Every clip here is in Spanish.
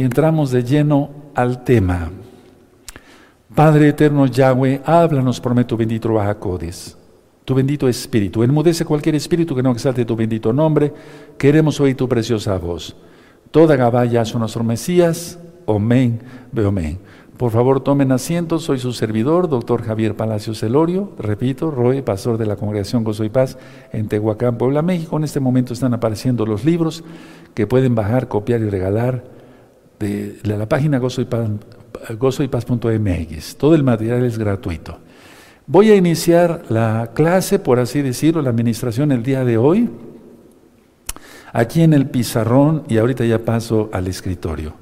y entramos de lleno al tema. Padre eterno Yahweh, háblanos tu bendito Bajacodes, tu bendito espíritu. Enmudece cualquier espíritu que no exalte tu bendito nombre. Queremos oír tu preciosa voz. Toda Gabaya son nuestro Mesías. Amén, amén. Por favor, tomen asiento. Soy su servidor, doctor Javier Palacio Celorio. Repito, Roe, pastor de la Congregación Gozo y Paz en Tehuacán, Puebla, México. En este momento están apareciendo los libros que pueden bajar, copiar y regalar de, la página gozoypaz.mx. Todo el material es gratuito. Voy a iniciar la clase, por así decirlo, la administración el día de hoy, aquí en el pizarrón y ahorita ya paso al escritorio.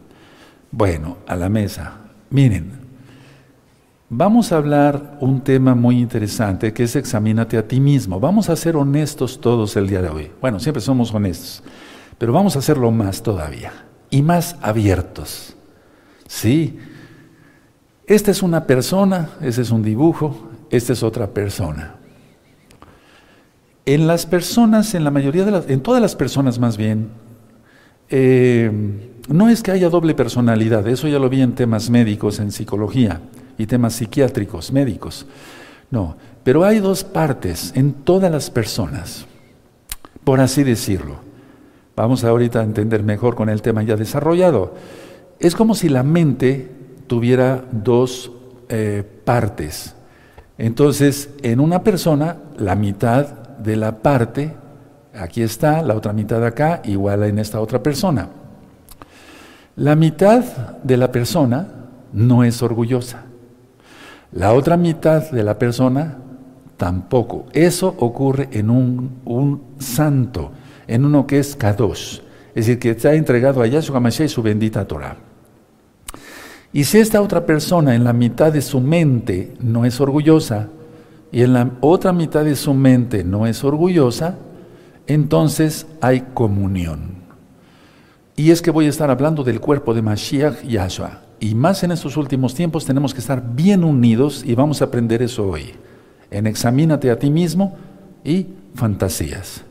Bueno, a la mesa. Miren, vamos a hablar un tema muy interesante que es examínate a ti mismo. Vamos a ser honestos todos el día de hoy. Bueno, siempre somos honestos, pero vamos a hacerlo más todavía y más abiertos. Sí, esta es una persona, ese es un dibujo, esta es otra persona. En las personas, en la mayoría de las, en todas las personas más bien, eh, no es que haya doble personalidad, eso ya lo vi en temas médicos, en psicología y temas psiquiátricos, médicos. No, pero hay dos partes en todas las personas, por así decirlo. Vamos ahorita a entender mejor con el tema ya desarrollado. Es como si la mente tuviera dos eh, partes. Entonces, en una persona, la mitad de la parte, aquí está, la otra mitad acá, igual en esta otra persona. La mitad de la persona no es orgullosa. La otra mitad de la persona tampoco. Eso ocurre en un, un santo, en uno que es Kadosh, es decir, que está entregado a Yahshua Mashiach y su bendita Torah. Y si esta otra persona en la mitad de su mente no es orgullosa y en la otra mitad de su mente no es orgullosa, entonces hay comunión. Y es que voy a estar hablando del cuerpo de Mashiach Yahshua. Y más en estos últimos tiempos tenemos que estar bien unidos y vamos a aprender eso hoy. En examínate a ti mismo y fantasías.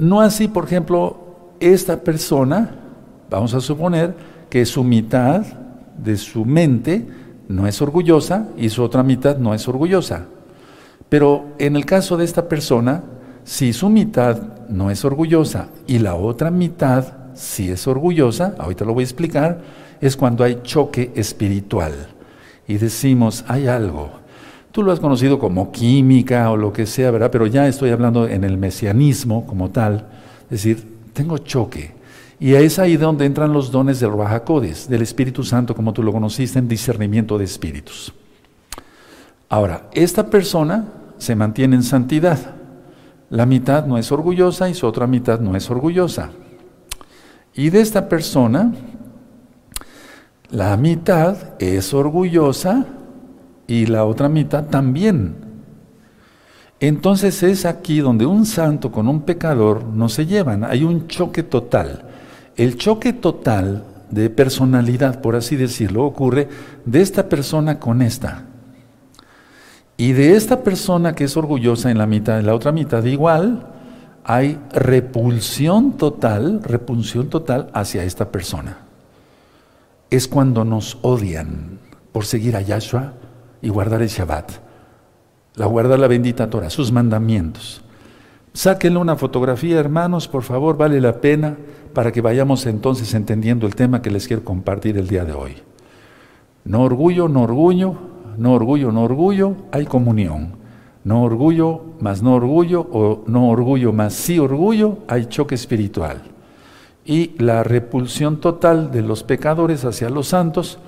No así, por ejemplo, esta persona, vamos a suponer que su mitad de su mente no es orgullosa y su otra mitad no es orgullosa. Pero en el caso de esta persona, si su mitad no es orgullosa y la otra mitad sí es orgullosa, ahorita lo voy a explicar, es cuando hay choque espiritual. Y decimos, hay algo. Tú lo has conocido como química o lo que sea, ¿verdad? Pero ya estoy hablando en el mesianismo como tal. Es decir, tengo choque. Y es ahí donde entran los dones del Rahakodes, del Espíritu Santo, como tú lo conociste, en discernimiento de espíritus. Ahora, esta persona se mantiene en santidad. La mitad no es orgullosa y su otra mitad no es orgullosa. Y de esta persona, la mitad es orgullosa y la otra mitad también. Entonces es aquí donde un santo con un pecador no se llevan, hay un choque total. El choque total de personalidad, por así decirlo, ocurre de esta persona con esta. Y de esta persona que es orgullosa en la mitad, en la otra mitad igual, hay repulsión total, repulsión total hacia esta persona. Es cuando nos odian por seguir a Yahshua y guardar el Shabbat, la guardar la bendita Torah, sus mandamientos. Sáquenle una fotografía, hermanos, por favor, vale la pena para que vayamos entonces entendiendo el tema que les quiero compartir el día de hoy. No orgullo, no orgullo, no orgullo, no orgullo, hay comunión. No orgullo más no orgullo o no orgullo más sí orgullo, hay choque espiritual. Y la repulsión total de los pecadores hacia los santos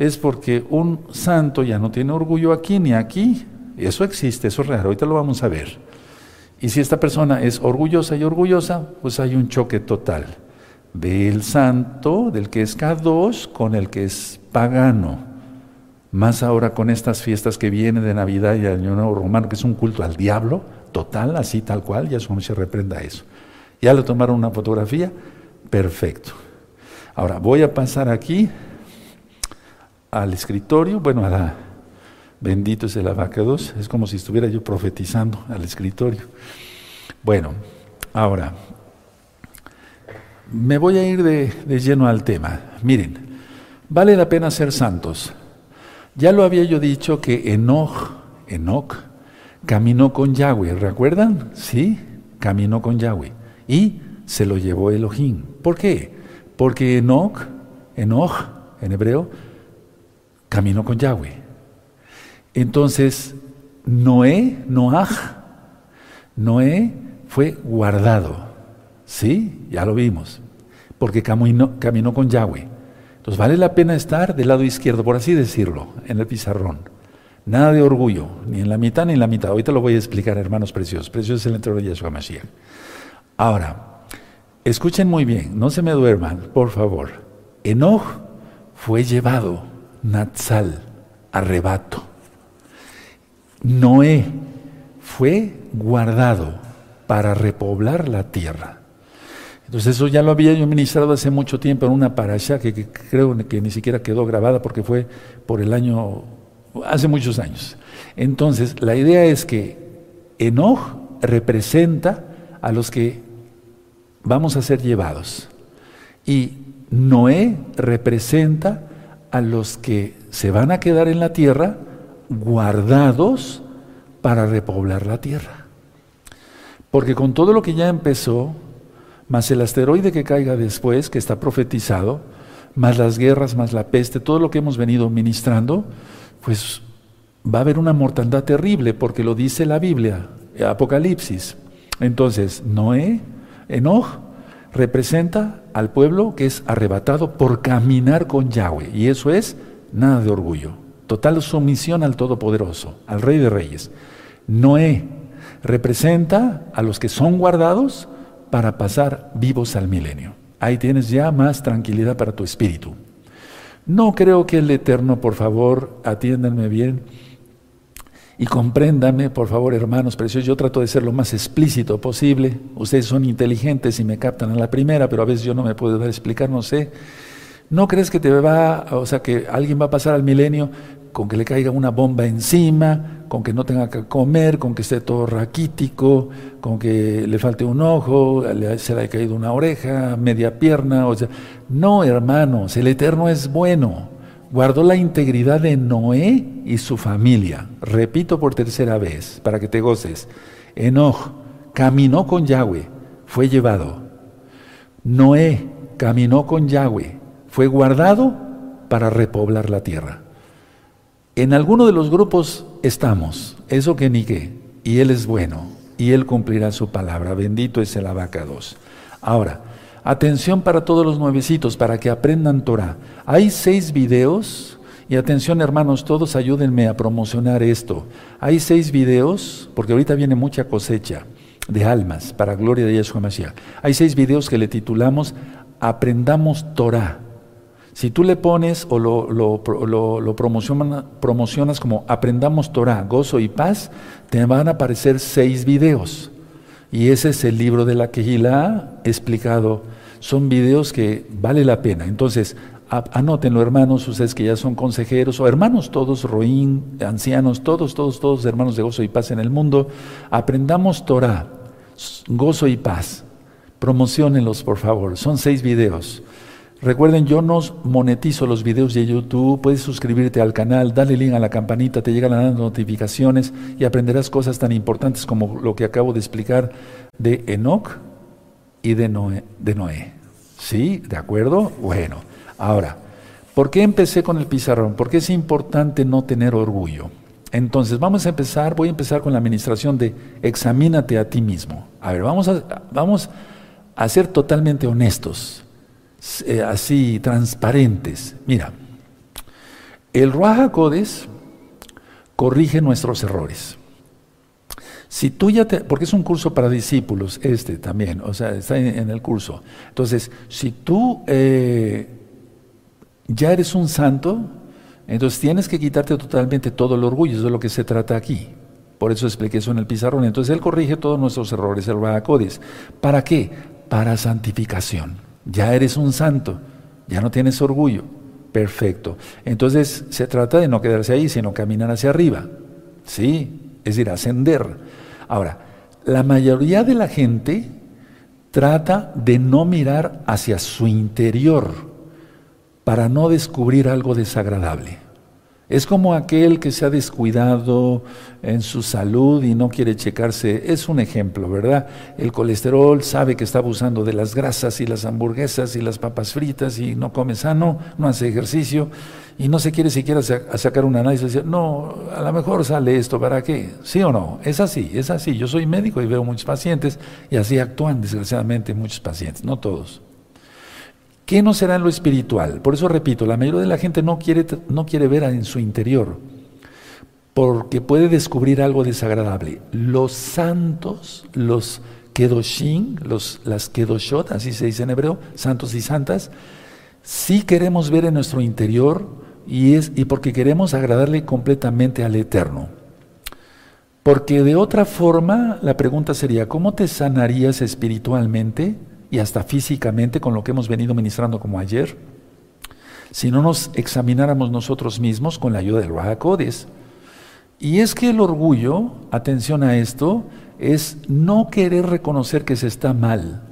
es porque un santo ya no tiene orgullo aquí ni aquí. Eso existe, eso es real, ahorita lo vamos a ver. Y si esta persona es orgullosa y orgullosa, pues hay un choque total del santo, del que es Kadosh, con el que es pagano. Más ahora con estas fiestas que vienen de Navidad y Año Nuevo Romano, que es un culto al diablo, total, así tal cual, ya como se reprenda eso. Ya le tomaron una fotografía, perfecto. Ahora voy a pasar aquí al escritorio, bueno, a la, bendito es el abacados, es como si estuviera yo profetizando al escritorio. Bueno, ahora, me voy a ir de, lleno al tema. Miren, vale la pena ser santos. Ya lo había yo dicho que Enoch, Enoch, caminó con Yahweh, ¿recuerdan? Sí, caminó con Yahweh. Y se lo llevó Elohim. ¿Por qué? Porque Enoch, Enoch en hebreo, caminó con Yahweh. Entonces, Noé, Noaj, Noé fue guardado. Sí, ya lo vimos, porque caminó, caminó con Yahweh. Entonces vale la pena estar del lado izquierdo, por así decirlo, en el pizarrón. Nada de orgullo, ni en la mitad ni en la mitad. Ahorita lo voy a explicar, hermanos preciosos. Precioso es el entero de Yeshua Mashiach. Ahora, escuchen muy bien, no se me duerman, por favor. Enoch fue llevado, Natsal, arrebato. Noé fue guardado para repoblar la tierra. Entonces eso ya lo había yo ministrado hace mucho tiempo en una parasha que, creo que ni siquiera quedó grabada porque fue por el año, hace muchos años. Entonces la idea es que Enoch representa a los que vamos a ser llevados y Noé representa a los que se van a quedar en la tierra guardados para repoblar la tierra. Porque con todo lo que ya empezó, más el asteroide que caiga después, que está profetizado, más las guerras, más la peste, todo lo que hemos venido ministrando, pues va a haber una mortandad terrible, porque lo dice la Biblia, Apocalipsis. Entonces, Noé, Enoch, representa al pueblo que es arrebatado por caminar con Yahweh, y eso es nada de orgullo, total sumisión al Todopoderoso, al Rey de Reyes. Noé representa a los que son guardados, para pasar vivos al milenio. Ahí tienes ya más tranquilidad para tu espíritu. No creo que el Eterno, por favor, atiéndanme bien y compréndanme, por favor, hermanos preciosos. Yo trato de ser lo más explícito posible. Ustedes son inteligentes y me captan a la primera, pero a veces yo no me puedo dar a explicar, no sé. ¿No crees que te va, o sea, que alguien va a pasar al milenio con que le caiga una bomba encima, con que no tenga que comer, con que esté todo raquítico, con que le falte un ojo, se le haya caído una oreja, media pierna, o sea, no, hermanos, el Eterno es bueno. Guardó la integridad de Noé y su familia. Repito por tercera vez, para que te goces. Enoch caminó con Yahweh, fue llevado. Noé caminó con Yahweh, fue guardado para repoblar la tierra. En alguno de los grupos estamos, eso que ni qué, y Él es bueno, y Él cumplirá su palabra. Bendito es el abacados. Ahora, atención para todos los nuevecitos, para que aprendan Torah. Hay seis videos, y atención hermanos, todos ayúdenme a promocionar esto. Hay seis videos, porque ahorita viene mucha cosecha de almas, para gloria de Yeshua Mashiach. Hay seis videos que le titulamos Aprendamos Torah. Si tú le pones o lo, lo, promocionas como Aprendamos Torah, Gozo y Paz, te van a aparecer seis videos. Y ese es el libro de la Kehilá explicado. Son videos que vale la pena. Entonces, anótenlo, hermanos, ustedes que ya son consejeros, o hermanos todos, roín, ancianos, todos, todos, todos, hermanos de gozo y paz en el mundo. Aprendamos Torah, gozo y paz. Promocionenlos, por favor. Son seis videos. Recuerden, yo no monetizo los videos de YouTube, puedes suscribirte al canal, dale link a la campanita, te llegan las notificaciones y aprenderás cosas tan importantes como lo que acabo de explicar de Enoch y de Noé. ¿Sí? ¿De acuerdo? Bueno, ahora, ¿por qué empecé con el pizarrón? Porque es importante no tener orgullo. Entonces, vamos a empezar, voy a empezar con la administración de examínate a ti mismo. A ver, vamos a, vamos a ser totalmente honestos. Eh, así transparentes. Mira, el Ruaja Codes corrige nuestros errores. Si tú ya te, porque es un curso para discípulos, este también, o sea, está en, el curso. Entonces, si tú eh, ya eres un santo, entonces tienes que quitarte totalmente todo el orgullo, eso es lo que se trata aquí. Por eso expliqué eso en el pizarrón. Entonces Él corrige todos nuestros errores, el Codes. ¿Para qué? Para santificación ya eres un santo, ya no tienes orgullo. Perfecto. Entonces se trata de no quedarse ahí, sino caminar hacia arriba. ¿Sí? Es decir, ascender. Ahora, la mayoría de la gente trata de no mirar hacia su interior para no descubrir algo desagradable. Es como aquel que se ha descuidado en su salud y no quiere checarse. Es un ejemplo, ¿verdad? El colesterol sabe que está abusando de las grasas y las hamburguesas y las papas fritas y no come sano, no hace ejercicio y no se quiere siquiera sacar un análisis decir, no, a lo mejor sale esto, ¿para qué? ¿Sí o no? Es así, es así. Yo soy médico y veo muchos pacientes y así actúan desgraciadamente muchos pacientes, no todos. ¿Qué no será en lo espiritual? Por eso repito, la mayoría de la gente no quiere, no quiere ver en su interior, porque puede descubrir algo desagradable. Los santos, los kedoshin, los, las kedoshot, así se dice en hebreo, santos y santas, sí queremos ver en nuestro interior y, es, y porque queremos agradarle completamente al Eterno. Porque de otra forma, la pregunta sería, ¿cómo te sanarías espiritualmente? Y hasta físicamente con lo que hemos venido ministrando como ayer, si no nos examináramos nosotros mismos con la ayuda del Rahakodes. Y es que el orgullo, atención a esto, es no querer reconocer que se está mal.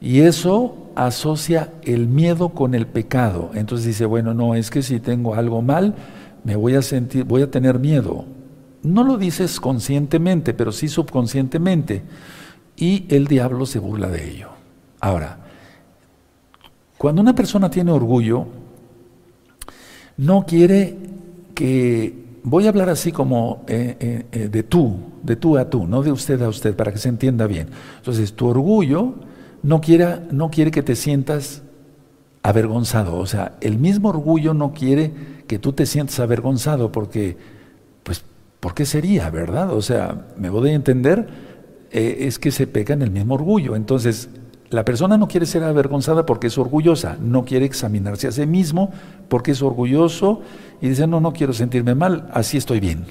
Y eso asocia el miedo con el pecado. Entonces dice, bueno, no, es que si tengo algo mal, me voy a sentir, voy a tener miedo. No lo dices conscientemente, pero sí subconscientemente. Y el diablo se burla de ello. Ahora, cuando una persona tiene orgullo, no quiere que, voy a hablar así como eh, eh, eh, de tú, de tú a tú, no de usted a usted, para que se entienda bien. Entonces, tu orgullo no quiere, no quiere que te sientas avergonzado, o sea, el mismo orgullo no quiere que tú te sientas avergonzado, porque, pues, ¿por qué sería, verdad? O sea, me voy a entender, es que se pega en el mismo orgullo. Entonces, la persona no quiere ser avergonzada porque es orgullosa, no quiere examinarse a sí mismo porque es orgulloso y dice, no, no quiero sentirme mal, así estoy bien.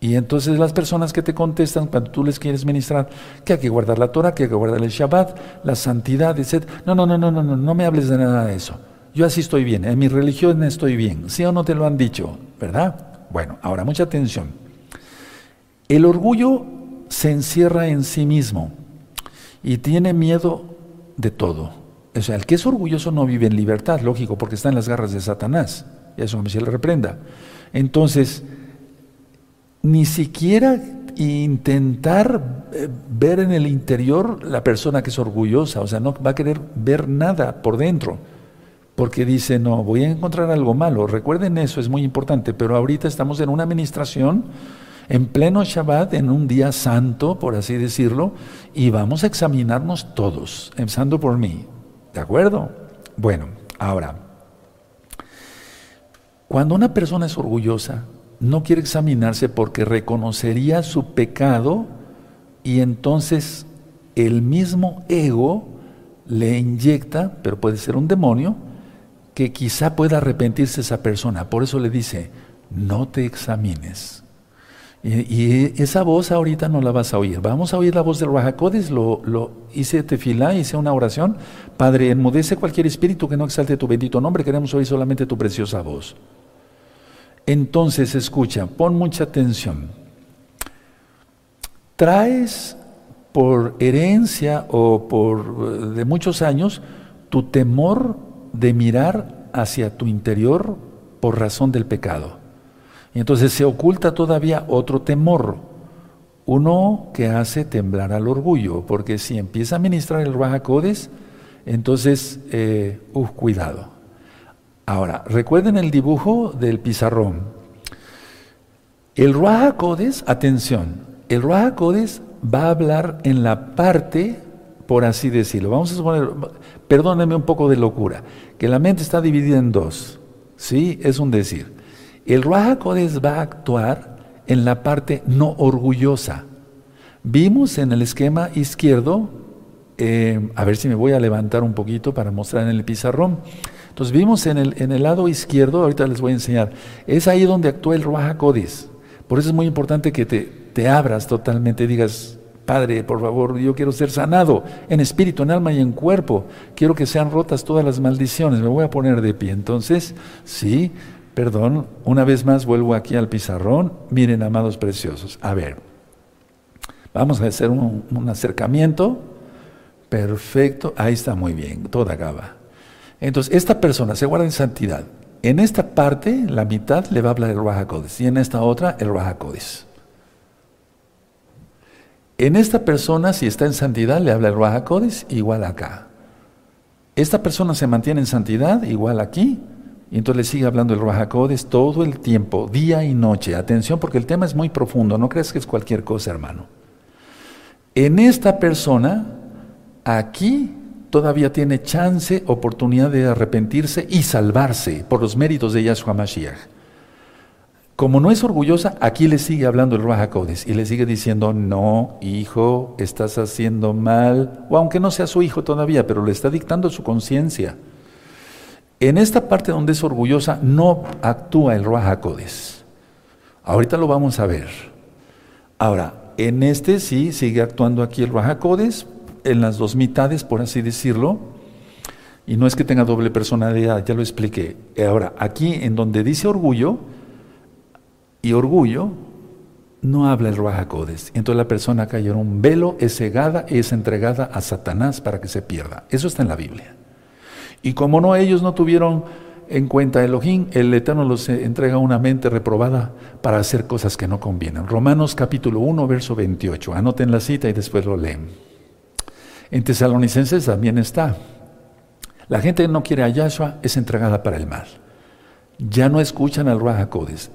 Y entonces las personas que te contestan cuando tú les quieres ministrar que hay que guardar la Torah, que hay que guardar el Shabbat, la santidad, etc. No, no, no, no, no, no, no me hables de nada de eso. Yo así estoy bien, en mi religión estoy bien. ¿Sí o no te lo han dicho? ¿Verdad? Bueno, ahora mucha atención. El orgullo se encierra en sí mismo y tiene miedo de todo. O sea, el que es orgulloso no vive en libertad, lógico, porque está en las garras de Satanás. Y eso me se le reprenda. Entonces, ni siquiera intentar eh, ver en el interior la persona que es orgullosa, o sea, no va a querer ver nada por dentro, porque dice, no, voy a encontrar algo malo. Recuerden eso, es muy importante, pero ahorita estamos en una administración en pleno Shabbat, en un día santo, por así decirlo, y vamos a examinarnos todos, empezando por mí. ¿De acuerdo? Bueno, ahora, cuando una persona es orgullosa, no quiere examinarse porque reconocería su pecado y entonces el mismo ego le inyecta, pero puede ser un demonio, que quizá pueda arrepentirse esa persona. Por eso le dice, no te examines. Y, esa voz ahorita no la vas a oír. Vamos a oír la voz del Rahakodes, lo, lo hice tefilá, hice una oración. Padre, enmudece cualquier espíritu que no exalte tu bendito nombre, queremos oír solamente tu preciosa voz. Entonces, escucha, pon mucha atención. Traes por herencia o por de muchos años tu temor de mirar hacia tu interior por razón del pecado. Y entonces se oculta todavía otro temor, uno que hace temblar al orgullo, porque si empieza a ministrar el Raja entonces, eh, cuidado. Ahora, recuerden el dibujo del pizarrón. El Raja atención, el Raja va a hablar en la parte, por así decirlo, vamos a suponer, perdónenme un poco de locura, que la mente está dividida en dos, ¿sí? Es un decir. El Raja va a actuar en la parte no orgullosa. Vimos en el esquema izquierdo, eh, a ver si me voy a levantar un poquito para mostrar en el pizarrón. Entonces vimos en el, en el lado izquierdo, ahorita les voy a enseñar, es ahí donde actúa el Raja Por eso es muy importante que te, te abras totalmente, digas, Padre, por favor, yo quiero ser sanado en espíritu, en alma y en cuerpo. Quiero que sean rotas todas las maldiciones. Me voy a poner de pie. Entonces, sí, Perdón, una vez más vuelvo aquí al pizarrón. Miren, amados preciosos. A ver, vamos a hacer un, acercamiento. Perfecto, ahí está muy bien, toda gaba. Entonces, esta persona se guarda en santidad. En esta parte, la mitad le va a hablar el Rahakodes y en esta otra el Rahakodes. En esta persona, si está en santidad, le habla el Rahakodes igual acá. Esta persona se mantiene en santidad igual aquí, y entonces le sigue hablando el Rahakodes todo el tiempo, día y noche. Atención, porque el tema es muy profundo, no creas que es cualquier cosa, hermano. En esta persona, aquí todavía tiene chance, oportunidad de arrepentirse y salvarse por los méritos de Yahshua Mashiach. Como no es orgullosa, aquí le sigue hablando el Raja y le sigue diciendo, no, hijo, estás haciendo mal, o aunque no sea su hijo todavía, pero le está dictando su conciencia. En esta parte donde es orgullosa, no actúa el Raja Ahorita lo vamos a ver. Ahora, en este sí sigue actuando aquí el Raja en las dos mitades, por así decirlo, y no es que tenga doble personalidad, ya lo expliqué. Ahora, aquí en donde dice orgullo, y orgullo, no habla el Ruach Entonces la persona cayó en un velo, es cegada, es entregada a Satanás para que se pierda. Eso está en la Biblia. Y como no ellos no tuvieron en cuenta Elohim, el Eterno los entrega una mente reprobada para hacer cosas que no convienen. Romanos capítulo 1, verso 28. Anoten la cita y después lo leen. En Tesalonicenses también está. La gente que no quiere a Yahshua es entregada para el mal ya no escuchan al Raja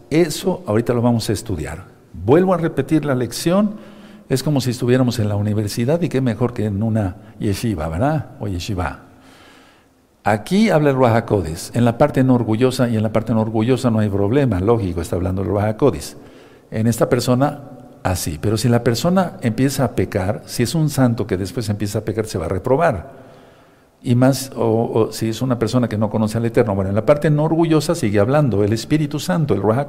Eso ahorita lo vamos a estudiar. Vuelvo a repetir la lección. Es como si estuviéramos en la universidad y qué mejor que en una yeshiva, ¿verdad? O yeshiva. Aquí habla el Raja En la parte no orgullosa y en la parte orgullosa no hay problema. Lógico, está hablando el Raja En esta persona, así. Pero si la persona empieza a pecar, si es un santo que después empieza a pecar, se va a reprobar y más, o, si es una persona que no conoce al Eterno. Bueno, en la parte no orgullosa sigue hablando el Espíritu Santo, el Ruach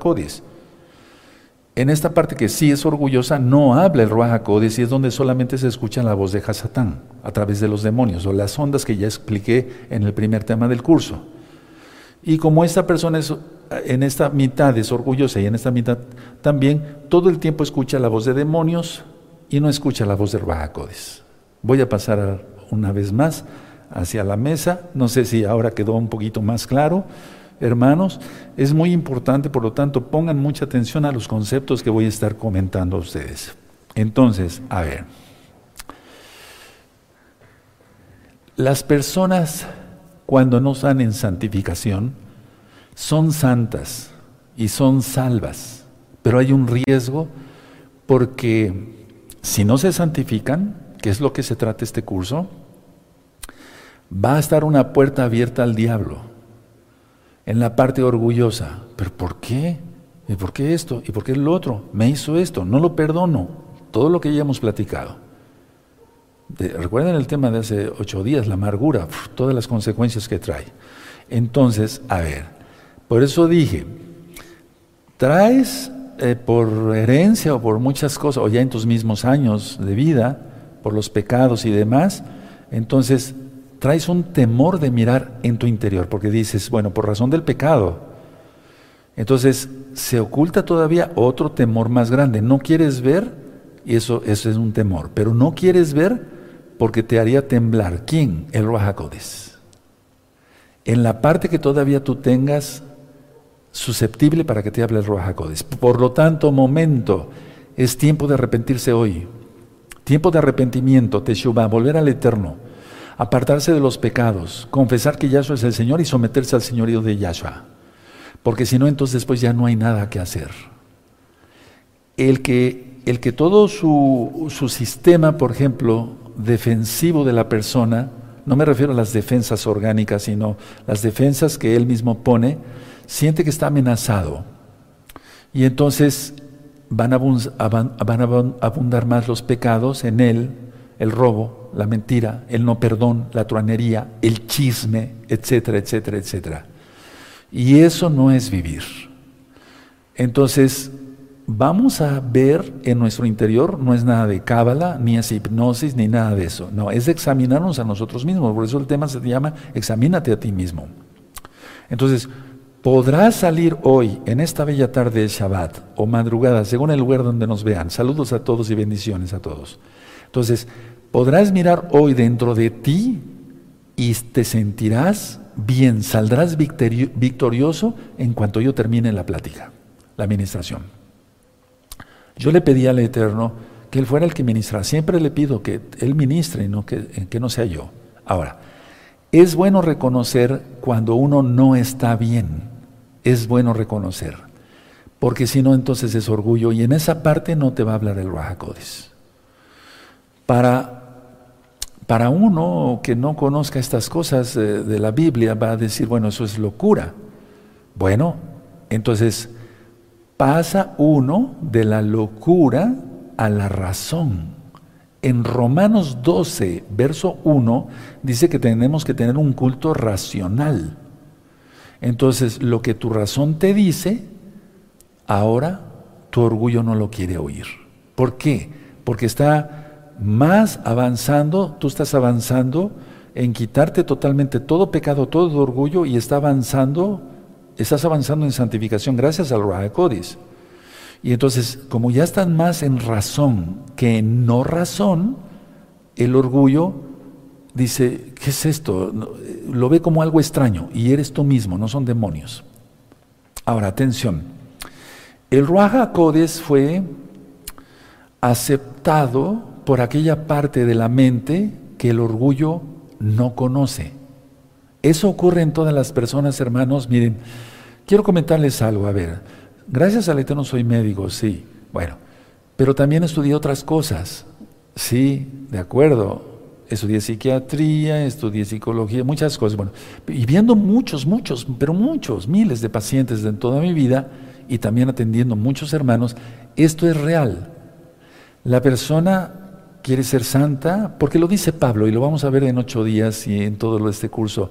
En esta parte que sí es orgullosa, no habla el Ruach y es donde solamente se escucha la voz de Hasatán a través de los demonios o las ondas que ya expliqué en el primer tema del curso. Y como esta persona es, en esta mitad es orgullosa y en esta mitad también, todo el tiempo escucha la voz de demonios y no escucha la voz del Ruach Voy a pasar una vez más hacia la mesa. No sé si ahora quedó un poquito más claro. Hermanos, es muy importante, por lo tanto, pongan mucha atención a los conceptos que voy a estar comentando a ustedes. Entonces, a ver, las personas cuando no están en santificación son santas y son salvas, pero hay un riesgo porque si no se santifican, que es lo que se trata este curso, va a estar una puerta abierta al diablo en la parte orgullosa. ¿Pero por qué? ¿Y por qué esto? ¿Y por qué lo otro? Me hizo esto, no lo perdono. Todo lo que ya hemos platicado. recuerden el tema de hace ocho días, la amargura, todas las consecuencias que trae. Entonces, a ver, por eso dije, traes eh, por herencia o por muchas cosas, o ya en tus mismos años de vida, por los pecados y demás, entonces traes un temor de mirar en tu interior, porque dices, bueno, por razón del pecado. Entonces se oculta todavía otro temor más grande. No quieres ver, y eso, eso es un temor, pero no quieres ver porque te haría temblar. ¿Quién? El Ruajacodes. En la parte que todavía tú tengas susceptible para que te hable el Ruajacodes. Por lo tanto, momento, es tiempo de arrepentirse hoy. Tiempo de arrepentimiento, Teshuvah, volver al Eterno apartarse de los pecados, confesar que Yahshua es el Señor y someterse al señorío de Yahshua. Porque si no, entonces después ya no hay nada que hacer. El que, el que todo su, su sistema, por ejemplo, defensivo de la persona, no me refiero a las defensas orgánicas, sino las defensas que él mismo pone, siente que está amenazado. Y entonces van a, van a abundar más los pecados en él, el robo, la mentira, el no perdón, la truanería, el chisme, etcétera, etcétera, etcétera. Y eso no es vivir. Entonces, vamos a ver en nuestro interior, no es nada de cábala, ni es hipnosis, ni nada de eso. No, es examinarnos a nosotros mismos. Por eso el tema se llama examínate a ti mismo. Entonces, podrás salir hoy, en esta bella tarde de Shabbat o madrugada, según el lugar donde nos vean. Saludos a todos y bendiciones a todos. Entonces, podrás mirar hoy dentro de ti y te sentirás bien, saldrás victorioso en cuanto yo termine la plática, la administración. Yo le pedí al Eterno que Él fuera el que ministra. Siempre le pido que Él ministre y no que, que no sea yo. Ahora, es bueno reconocer cuando uno no está bien. Es bueno reconocer. Porque si no, entonces es orgullo. Y en esa parte no te va a hablar el Rahakodis. Para, para uno que no conozca estas cosas de, de la Biblia, va a decir, bueno, eso es locura. Bueno, entonces pasa uno de la locura a la razón. En Romanos 12, verso 1, dice que tenemos que tener un culto racional. Entonces, lo que tu razón te dice, ahora tu orgullo no lo quiere oír. ¿Por qué? Porque está más avanzando, tú estás avanzando en quitarte totalmente todo pecado, todo orgullo y está avanzando, estás avanzando en santificación gracias al Raha y entonces, como ya están más en razón que en no razón, el orgullo dice, ¿qué es esto? Lo ve como algo extraño y eres tú mismo, no son demonios. Ahora, atención. El Ruaja Codes fue aceptado por aquella parte de la mente que el orgullo no conoce. Eso ocurre en todas las personas, hermanos. Miren, quiero comentarles algo, a ver. Gracias al Eterno soy médico, sí. Bueno, pero también estudié otras cosas. Sí, de acuerdo. Estudié psiquiatría, estudié psicología, muchas cosas. Bueno, y viendo muchos, muchos, pero muchos, miles de pacientes en toda mi vida y también atendiendo muchos hermanos, esto es real. La persona quiere ser santa, porque lo dice Pablo, y lo vamos a ver en ocho días y en todo este curso.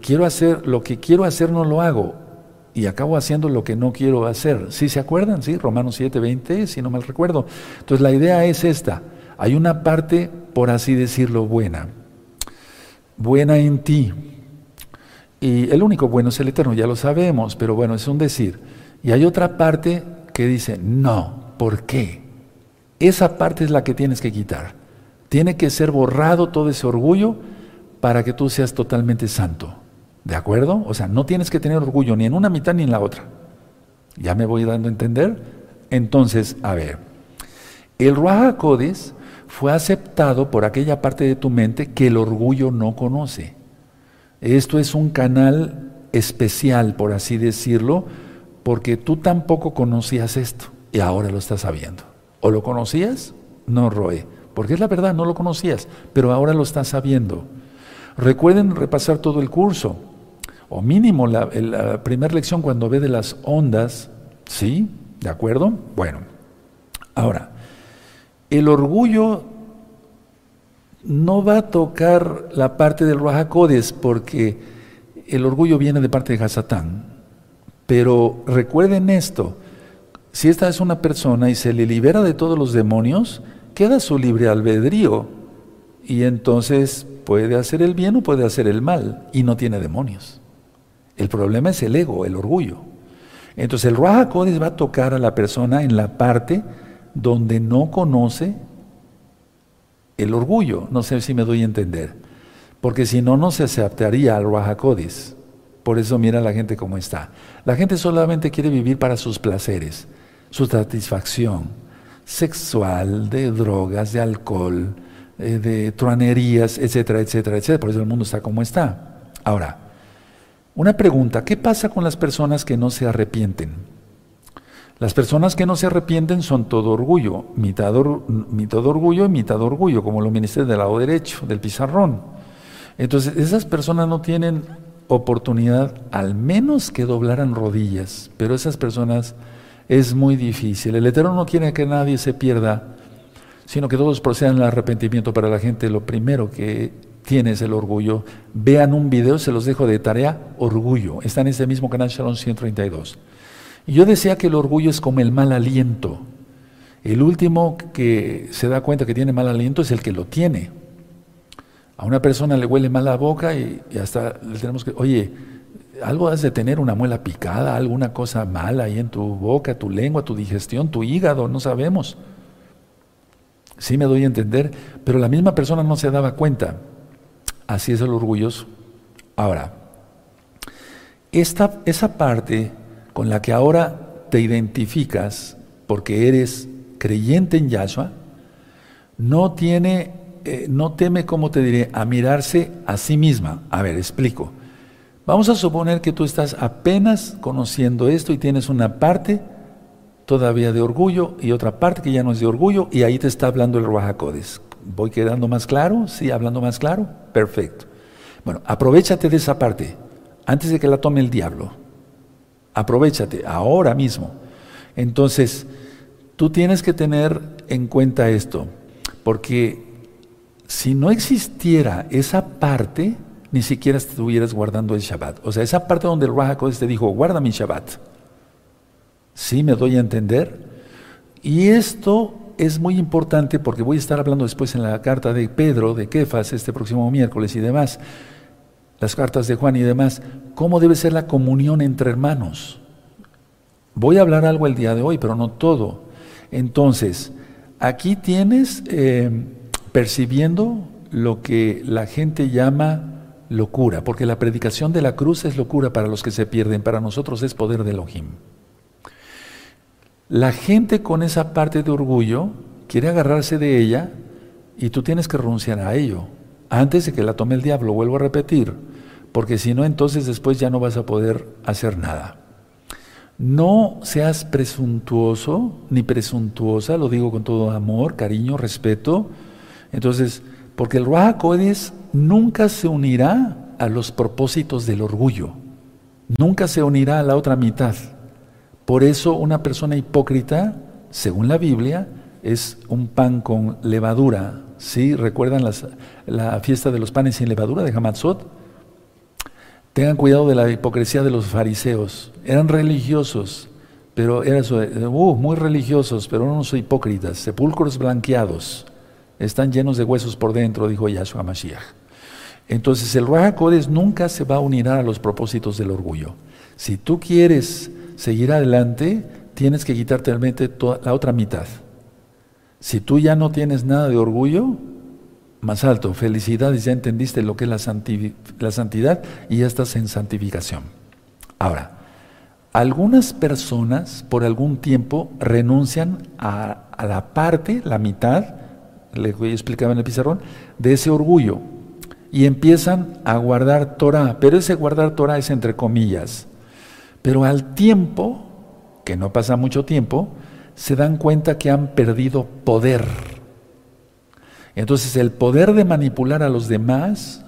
Quiero hacer, lo que quiero hacer no lo hago, y acabo haciendo lo que no quiero hacer. ¿Sí se acuerdan? Sí, Romanos 7, 20, si no mal recuerdo. Entonces la idea es esta. Hay una parte, por así decirlo, buena. Buena en ti. Y el único bueno es el eterno, ya lo sabemos, pero bueno, es un decir. Y hay otra parte que dice, no, ¿por qué? Esa parte es la que tienes que quitar. Tiene que ser borrado todo ese orgullo para que tú seas totalmente santo. ¿De acuerdo? O sea, no tienes que tener orgullo ni en una mitad ni en la otra. ¿Ya me voy dando a entender? Entonces, a ver, el Ruaja fue aceptado por aquella parte de tu mente que el orgullo no conoce. Esto es un canal especial, por así decirlo, porque tú tampoco conocías esto y ahora lo estás sabiendo. ¿O lo conocías? No, Roe, porque es la verdad, no lo conocías, pero ahora lo estás sabiendo. Recuerden repasar todo el curso o mínimo la, primera lección cuando ve de las ondas, ¿sí? ¿De acuerdo? Bueno, ahora, el orgullo no va a tocar la parte del Rahakodes porque el orgullo viene de parte de Hasatán. Pero recuerden esto, si esta es una persona y se le libera de todos los demonios, queda su libre albedrío y entonces puede hacer el bien o puede hacer el mal y no tiene demonios. El problema es el ego, el orgullo. Entonces el Raja va a tocar a la persona en la parte donde no conoce el orgullo. No sé si me doy a entender. Porque si no, no se aceptaría al Raja Por eso mira la gente cómo está. La gente solamente quiere vivir para sus placeres, su satisfacción sexual, de drogas, de alcohol, eh, de truanerías, etcétera, etcétera, etcétera. Por eso el mundo está como está. Ahora, una pregunta, ¿qué pasa con las personas que no se arrepienten? Las personas que no se arrepienten son todo orgullo, mitad, mitad orgullo y mitad orgullo, como lo ministré del lado derecho, del pizarrón. Entonces, esas personas no tienen oportunidad, al menos que doblaran rodillas, pero esas personas es muy difícil. El Eterno no quiere que nadie se pierda, sino que todos procedan al arrepentimiento para la gente. Lo primero que tienes el orgullo, vean un video, se los dejo de tarea, orgullo. Está en ese mismo canal Shalom 132. Y yo decía que el orgullo es como el mal aliento. El último que se da cuenta que tiene mal aliento es el que lo tiene. A una persona le huele mal la boca y, hasta le tenemos que, oye, algo has de tener una muela picada, alguna cosa mala ahí en tu boca, tu lengua, tu digestión, tu hígado, no sabemos. Sí me doy a entender, pero la misma persona no se daba cuenta. Así es el orgulloso. Ahora, esta, esa parte con la que ahora te identificas porque eres creyente en Yahshua, no tiene, eh, no teme, como te diré, a mirarse a sí misma. A ver, explico. Vamos a suponer que tú estás apenas conociendo esto y tienes una parte todavía de orgullo y otra parte que ya no es de orgullo y ahí te está hablando el Ruajacodes. ¿Voy quedando más claro? ¿Sí? ¿Hablando más claro? Perfecto. Bueno, aprovechate de esa parte antes de que la tome el diablo. Aprovechate ahora mismo. Entonces, tú tienes que tener en cuenta esto, porque si no existiera esa parte, ni siquiera estuvieras guardando el Shabbat. O sea, esa parte donde el Rahakodes te dijo, guarda mi Shabbat. ¿Sí me doy a entender? Y esto es muy importante porque voy a estar hablando después en la carta de Pedro, de Kefas, este próximo miércoles y demás, las cartas de Juan y demás, cómo debe ser la comunión entre hermanos. Voy a hablar algo el día de hoy, pero no todo. Entonces, aquí tienes eh, percibiendo lo que la gente llama locura, porque la predicación de la cruz es locura para los que se pierden, para nosotros es poder de Elohim. La gente con esa parte de orgullo quiere agarrarse de ella y tú tienes que renunciar a ello antes de que la tome el diablo, vuelvo a repetir, porque si no, entonces después ya no vas a poder hacer nada. No seas presuntuoso ni presuntuosa, lo digo con todo amor, cariño, respeto. Entonces, porque el Ruach nunca se unirá a los propósitos del orgullo, nunca se unirá a la otra mitad. Por eso una persona hipócrita, según la Biblia, es un pan con levadura. ¿Sí? ¿Recuerdan la fiesta de los panes sin levadura de Hamatzot? Tengan cuidado de la hipocresía de los fariseos. Eran religiosos, pero eran uh, muy religiosos, pero no son hipócritas, sepulcros blanqueados. Están llenos de huesos por dentro, dijo Yahshua Mashiach. Entonces el Ruach nunca se va a unir a los propósitos del orgullo. Si tú quieres seguir adelante, tienes que quitarte la otra mitad. Si tú ya no tienes nada de orgullo, más alto. Felicidades, ya entendiste lo que es la, santidad y ya estás en santificación. Ahora, algunas personas por algún tiempo renuncian a, la parte, la mitad, le voy a explicar en el pizarrón, de ese orgullo y empiezan a guardar Torah, pero ese guardar Torah es entre comillas. Pero al tiempo, que no pasa mucho tiempo, se dan cuenta que han perdido poder entonces el poder de manipular a los demás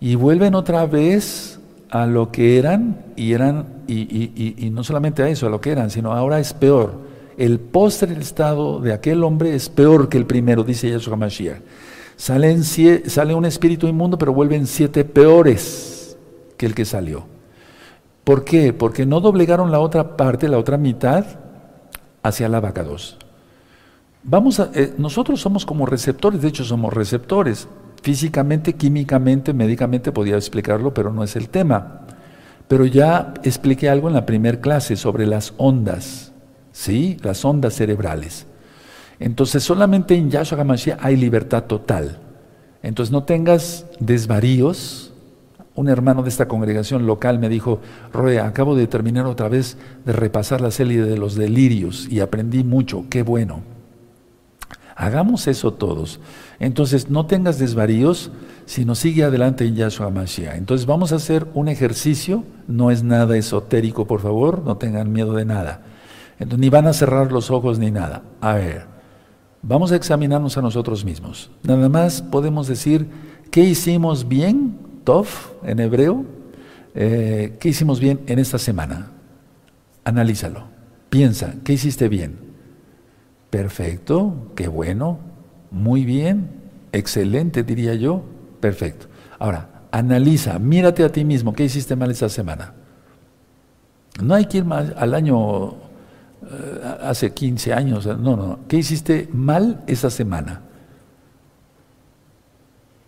y vuelven otra vez a lo que eran y eran, y, no solamente a eso, a lo que eran, sino ahora es peor. El postre del estado de aquel hombre es peor que el primero, dice Yeshua Mashiach. Sale un espíritu inmundo, pero vuelven siete peores que el que salió. ¿Por qué? Porque no doblegaron la otra parte, la otra mitad, hacia la vaca 2. Vamos a, eh, nosotros somos como receptores, de hecho somos receptores. Físicamente, químicamente, médicamente podía explicarlo, pero no es el tema. Pero ya expliqué algo en la primera clase sobre las ondas, ¿sí? Las ondas cerebrales. Entonces, solamente en Yahshua HaMashiach hay libertad total. Entonces, no tengas desvaríos. Un hermano de esta congregación local me dijo, Roe, acabo de terminar otra vez de repasar la serie de los delirios y aprendí mucho, qué bueno. Hagamos eso todos. Entonces, no tengas desvaríos, sino sigue adelante en Yahshua Mashiach. Entonces, vamos a hacer un ejercicio, no es nada esotérico, por favor, no tengan miedo de nada. Entonces, ni van a cerrar los ojos ni nada. A ver, vamos a examinarnos a nosotros mismos. Nada más podemos decir, ¿qué hicimos bien? Tov, en hebreo. Eh, ¿Qué hicimos bien en esta semana? Analízalo. Piensa, ¿qué hiciste bien? Perfecto, qué bueno, muy bien, excelente diría yo, perfecto. Ahora, analiza, mírate a ti mismo, ¿qué hiciste mal esta semana? No hay que ir más al año, hace 15 años, no, no, ¿qué hiciste mal esta semana?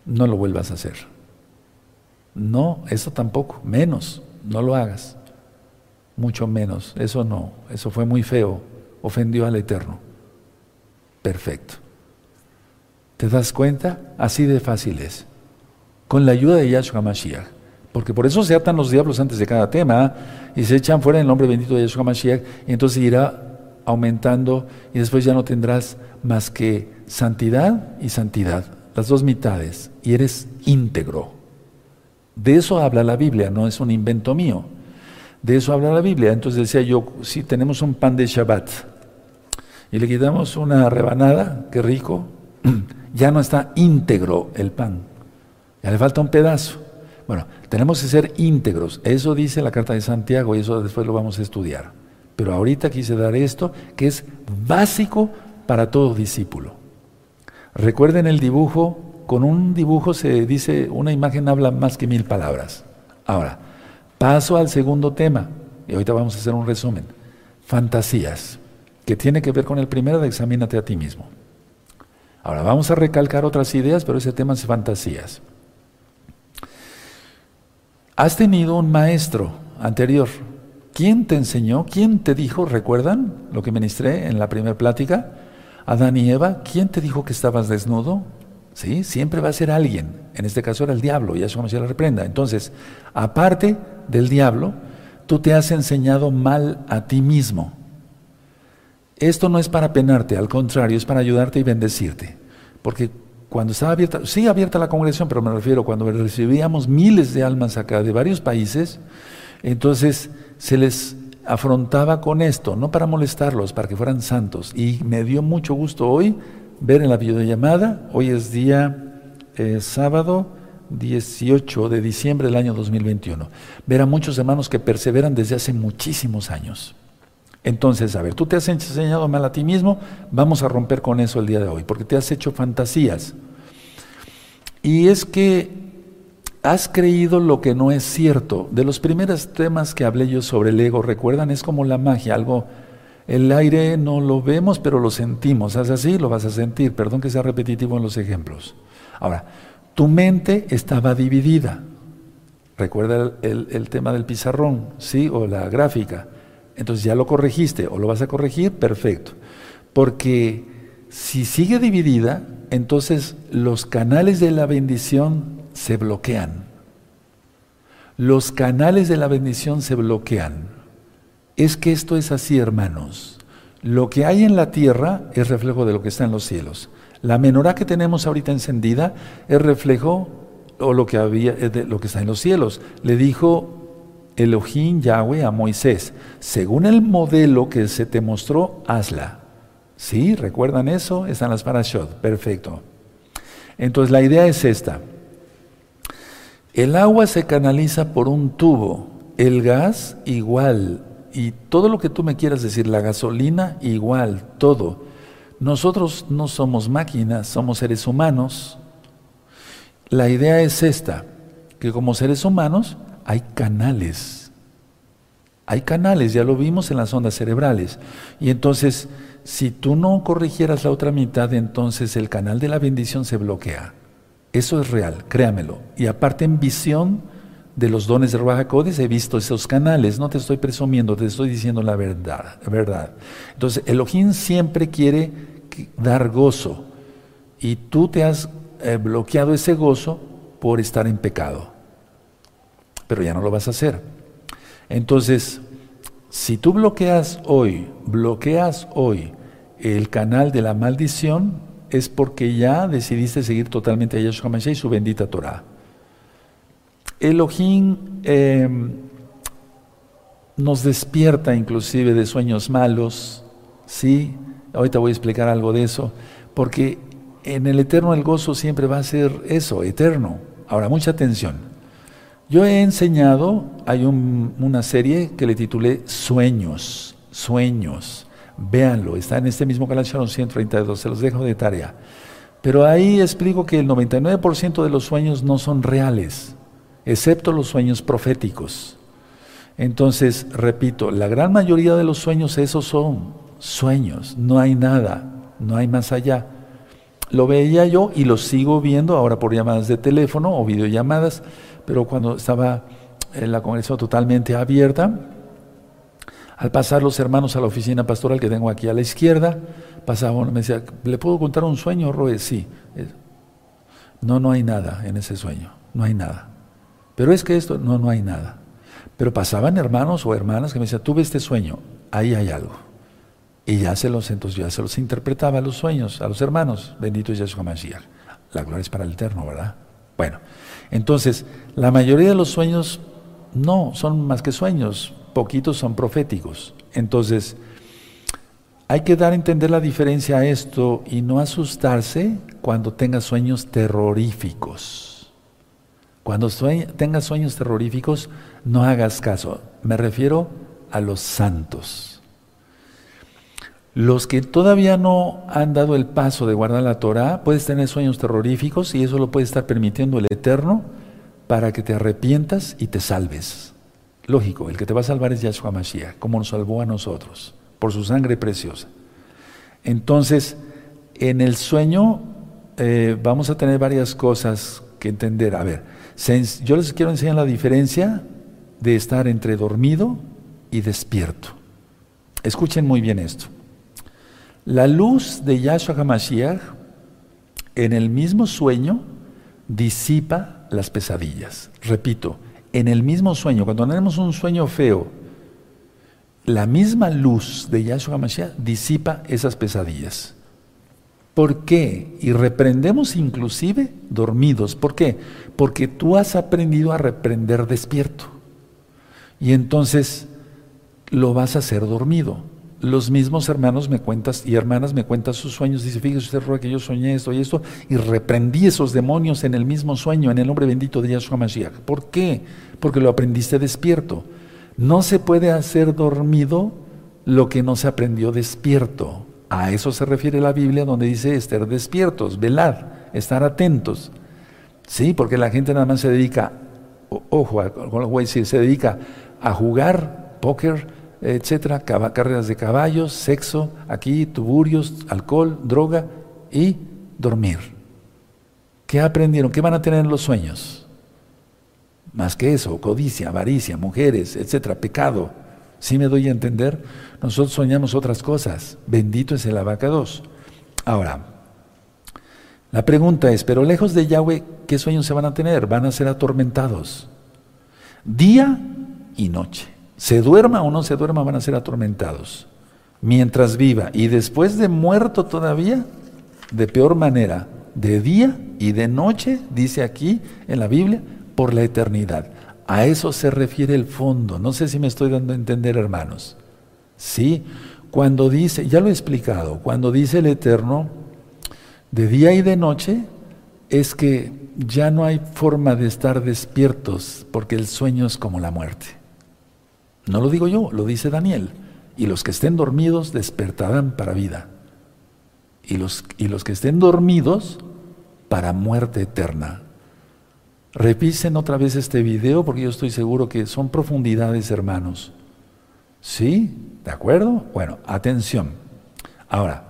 No lo vuelvas a hacer. No, eso tampoco, menos, no lo hagas. Mucho menos, eso no, eso fue muy feo, ofendió al Eterno. Perfecto. ¿Te das cuenta? Así de fácil es. Con la ayuda de Yahshua Mashiach. Porque por eso se atan los diablos antes de cada tema y se echan fuera en el nombre bendito de Yahshua Mashiach y entonces irá aumentando y después ya no tendrás más que santidad y santidad, las dos mitades, y eres íntegro. De eso habla la Biblia, no es un invento mío. De eso habla la Biblia. Entonces decía yo, si tenemos un pan de Shabbat y le quitamos una rebanada, qué rico, ya no está íntegro el pan, ya le falta un pedazo. Bueno, tenemos que ser íntegros, eso dice la carta de Santiago y eso después lo vamos a estudiar. Pero ahorita quise dar esto que es básico para todo discípulo. Recuerden el dibujo, con un dibujo se dice, una imagen habla más que mil palabras. Ahora, paso al segundo tema, y ahorita vamos a hacer un resumen. Fantasías, que tiene que ver con el primero de examínate a ti mismo. Ahora vamos a recalcar otras ideas, pero ese tema es fantasías. Has tenido un maestro anterior. ¿Quién te enseñó? ¿Quién te dijo? ¿Recuerdan lo que ministré en la primera plática? Adán y Eva. ¿Quién te dijo que estabas desnudo? Sí, siempre va a ser alguien. En este caso era el diablo, y eso no se la reprenda. Entonces, aparte del diablo, tú te has enseñado mal a ti mismo. Esto no es para penarte, al contrario, es para ayudarte y bendecirte. Porque cuando estaba abierta, sí abierta la congregación, pero me refiero cuando recibíamos miles de almas acá de varios países, entonces se les afrontaba con esto, no para molestarlos, para que fueran santos. Y me dio mucho gusto hoy ver en la videollamada, hoy es día eh, sábado 18 de diciembre del año 2021, ver a muchos hermanos que perseveran desde hace muchísimos años. Entonces, a ver, tú te has enseñado mal a ti mismo, vamos a romper con eso el día de hoy, porque te has hecho fantasías. Y es que has creído lo que no es cierto. De los primeros temas que hablé yo sobre el ego, recuerdan, es como la magia, algo, el aire no lo vemos, pero lo sentimos. Haz así, lo vas a sentir. Perdón que sea repetitivo en los ejemplos. Ahora, tu mente estaba dividida. Recuerda el, el tema del pizarrón, ¿sí? O la gráfica. Entonces ya lo corregiste o lo vas a corregir, perfecto. Porque si sigue dividida, entonces los canales de la bendición se bloquean. Los canales de la bendición se bloquean. Es que esto es así, hermanos. Lo que hay en la tierra es reflejo de lo que está en los cielos. La menorá que tenemos ahorita encendida es reflejo o lo que había de lo que está en los cielos. Le dijo Elohim Yahweh a Moisés, según el modelo que se te mostró, hazla. ¿Sí? ¿Recuerdan eso? Están las parashot. Perfecto. Entonces la idea es esta. El agua se canaliza por un tubo, el gas igual, y todo lo que tú me quieras decir, la gasolina igual, todo. Nosotros no somos máquinas, somos seres humanos. La idea es esta, que como seres humanos hay canales. Hay canales, ya lo vimos en las ondas cerebrales. Y entonces, si tú no corrigieras la otra mitad, entonces el canal de la bendición se bloquea. Eso es real, créamelo. Y aparte en visión de los dones de Ruach he visto esos canales. No te estoy presumiendo, te estoy diciendo la verdad. verdad. Entonces, Elohim siempre quiere dar gozo. Y tú te has eh, bloqueado ese gozo por estar en pecado pero ya no lo vas a hacer. Entonces, si tú bloqueas hoy, bloqueas hoy el canal de la maldición, es porque ya decidiste seguir totalmente a Yeshua Mashiach y su bendita Torah. Elohim em, nos despierta inclusive de sueños malos, ¿sí? Ahorita voy a explicar algo de eso, porque en el eterno el gozo siempre va a ser eso, eterno. Ahora, mucha atención. Yo he enseñado, hay una serie que le titulé Sueños, Sueños. Véanlo, está en este mismo canal 132, se los dejo de tarea. Pero ahí explico que el 99% de los sueños no son reales, excepto los sueños proféticos. Entonces, repito, la gran mayoría de los sueños esos son sueños, no hay nada, no hay más allá. Lo veía yo y lo sigo viendo ahora por llamadas de teléfono o videollamadas pero cuando estaba en la congregación totalmente abierta, Al pasar los hermanos a la oficina pastoral que tengo aquí a la izquierda, pasaba me decía, ¿le puedo contar un sueño, Roe? Sí. No, no hay nada en ese sueño, no hay nada. Pero es que esto, no, no hay nada. Pero pasaban hermanos o hermanas que me decían, tuve este sueño, ahí hay algo. Y ya se los, entonces ya se los interpretaba los sueños, a los hermanos, bendito es Yeshua Mashiach. La gloria es para el eterno, ¿verdad? Bueno, entonces, la mayoría de los sueños no son más que sueños, poquitos son proféticos. Entonces, hay que dar a entender la diferencia a esto y no asustarse cuando tenga sueños terroríficos. Cuando tengas sueños terroríficos, no hagas caso. Me refiero a los santos. Los que todavía no han dado el paso de guardar la Torah, puedes tener sueños terroríficos y eso lo puede estar permitiendo el Eterno para que te arrepientas y te salves. Lógico, el que te va a salvar es Yahshua Mashiach, como nos salvó a nosotros, por su sangre preciosa. Entonces, en el sueño eh, vamos a tener varias cosas que entender. A ver, yo les quiero enseñar la diferencia de estar entre dormido y despierto. Escuchen muy bien esto. La luz de Yahshua HaMashiach en el mismo sueño disipa las pesadillas. Repito, en el mismo sueño, cuando tenemos un sueño feo, la misma luz de Yahshua HaMashiach disipa esas pesadillas. ¿Por qué? Y reprendemos inclusive dormidos. ¿Por qué? Porque tú has aprendido a reprender despierto. Y entonces lo vas a hacer dormido los mismos hermanos me cuentas y hermanas me cuentan sus sueños. Dice, fíjese usted, que yo soñé esto y esto, y reprendí esos demonios en el mismo sueño, en el nombre bendito de Yahshua Mashiach. ¿Por qué? Porque lo aprendiste despierto. No se puede hacer dormido lo que no se aprendió despierto. A eso se refiere la Biblia donde dice estar despiertos, velar, estar atentos. Sí, porque la gente nada más se dedica, ojo, a decir, se dedica a jugar póker, etcétera, carreras de caballos, sexo, aquí, tuburios, alcohol, droga y dormir. ¿Qué aprendieron? ¿Qué van a tener en los sueños? Más que eso, codicia, avaricia, mujeres, etcétera, pecado. ¿Sí me doy a entender? Nosotros soñamos otras cosas. Bendito es el abacados. Ahora, la pregunta es, pero lejos de Yahweh, ¿qué sueños se van a tener? Van a ser atormentados. Día y noche se duerma o no se duerma, van a ser atormentados. Mientras viva y después de muerto todavía, de peor manera, de día y de noche, dice aquí en la Biblia, por la eternidad. A eso se refiere el fondo. No sé si me estoy dando a entender, hermanos. Sí, cuando dice, ya lo he explicado, cuando dice el Eterno, de día y de noche, es que ya no hay forma de estar despiertos, porque el sueño es como la muerte. No lo digo yo, lo dice Daniel. Y los que estén dormidos despertarán para vida. Y los, y los que estén dormidos para muerte eterna. Repisen otra vez este video porque yo estoy seguro que son profundidades, hermanos. ¿Sí? ¿De acuerdo? Bueno, atención. Ahora,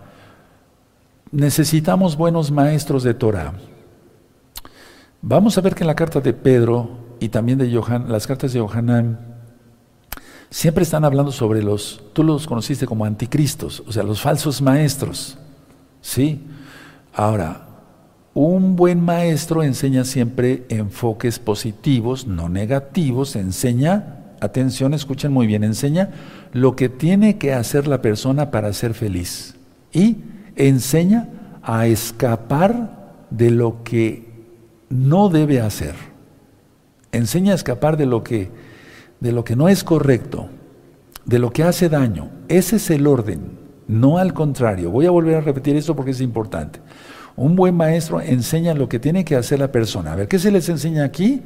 necesitamos buenos maestros de Torah. Vamos a ver que en la carta de Pedro y también de Johan, las cartas de Johanán, siempre están hablando sobre los, tú los conociste como anticristos, o sea, los falsos maestros. ¿Sí? Ahora, un buen maestro enseña siempre enfoques positivos, no negativos, enseña, atención, escuchen muy bien, enseña lo que tiene que hacer la persona para ser feliz y enseña a escapar de lo que no debe hacer. Enseña a escapar de lo que de lo que no es correcto, de lo que hace daño. Ese es el orden, no al contrario. Voy a volver a repetir esto porque es importante. Un buen maestro enseña lo que tiene que hacer la persona. A ver, ¿qué se les enseña aquí?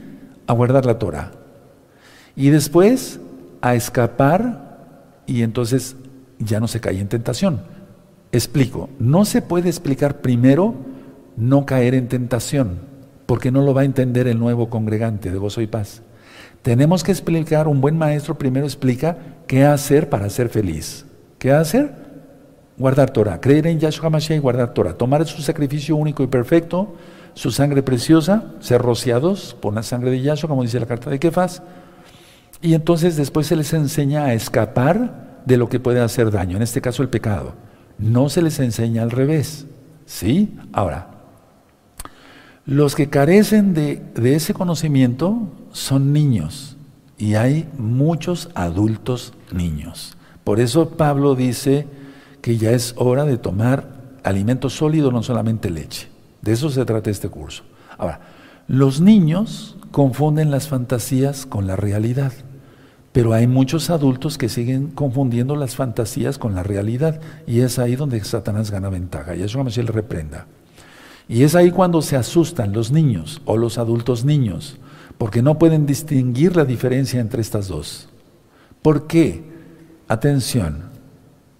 A guardar la Torah. Y después a escapar y entonces ya no se cae en tentación. Explico, no se puede explicar primero no caer en tentación, porque no lo va a entender el nuevo congregante de gozo y paz. Tenemos que explicar, un buen maestro primero explica qué hacer para ser feliz. ¿Qué hacer? Guardar Torah, creer en Yahshua Mashiach y guardar Torah, tomar su sacrificio único y perfecto, su sangre preciosa, ser rociados por la sangre de Yahshua, como dice la carta de Kefas, y entonces después se les enseña a escapar de lo que puede hacer daño, en este caso el pecado. No se les enseña al revés. ¿Sí? Ahora, los que carecen de, de ese conocimiento son niños y hay muchos adultos niños. Por eso Pablo dice que ya es hora de tomar alimento sólido, no solamente leche. De eso se trata este curso. Ahora, los niños confunden las fantasías con la realidad, pero hay muchos adultos que siguen confundiendo las fantasías con la realidad y es ahí donde Satanás gana ventaja y eso como si le reprenda. Y es ahí cuando se asustan los niños o los adultos niños, porque no pueden distinguir la diferencia entre estas dos. ¿Por qué? Atención,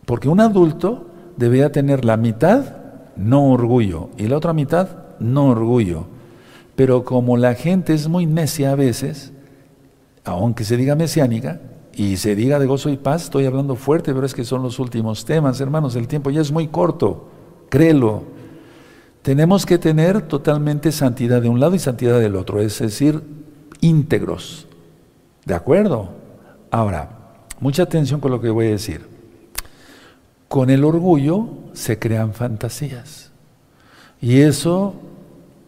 porque un adulto debía tener la mitad no orgullo y la otra mitad no orgullo. Pero como la gente es muy necia a veces, aunque se diga mesiánica y se diga de gozo y paz, estoy hablando fuerte, pero es que son los últimos temas, hermanos, el tiempo ya es muy corto, créelo. Tenemos que tener totalmente santidad de un lado y santidad del otro, es decir, íntegros. ¿De acuerdo? Ahora, mucha atención con lo que voy a decir. Con el orgullo se crean fantasías. Y eso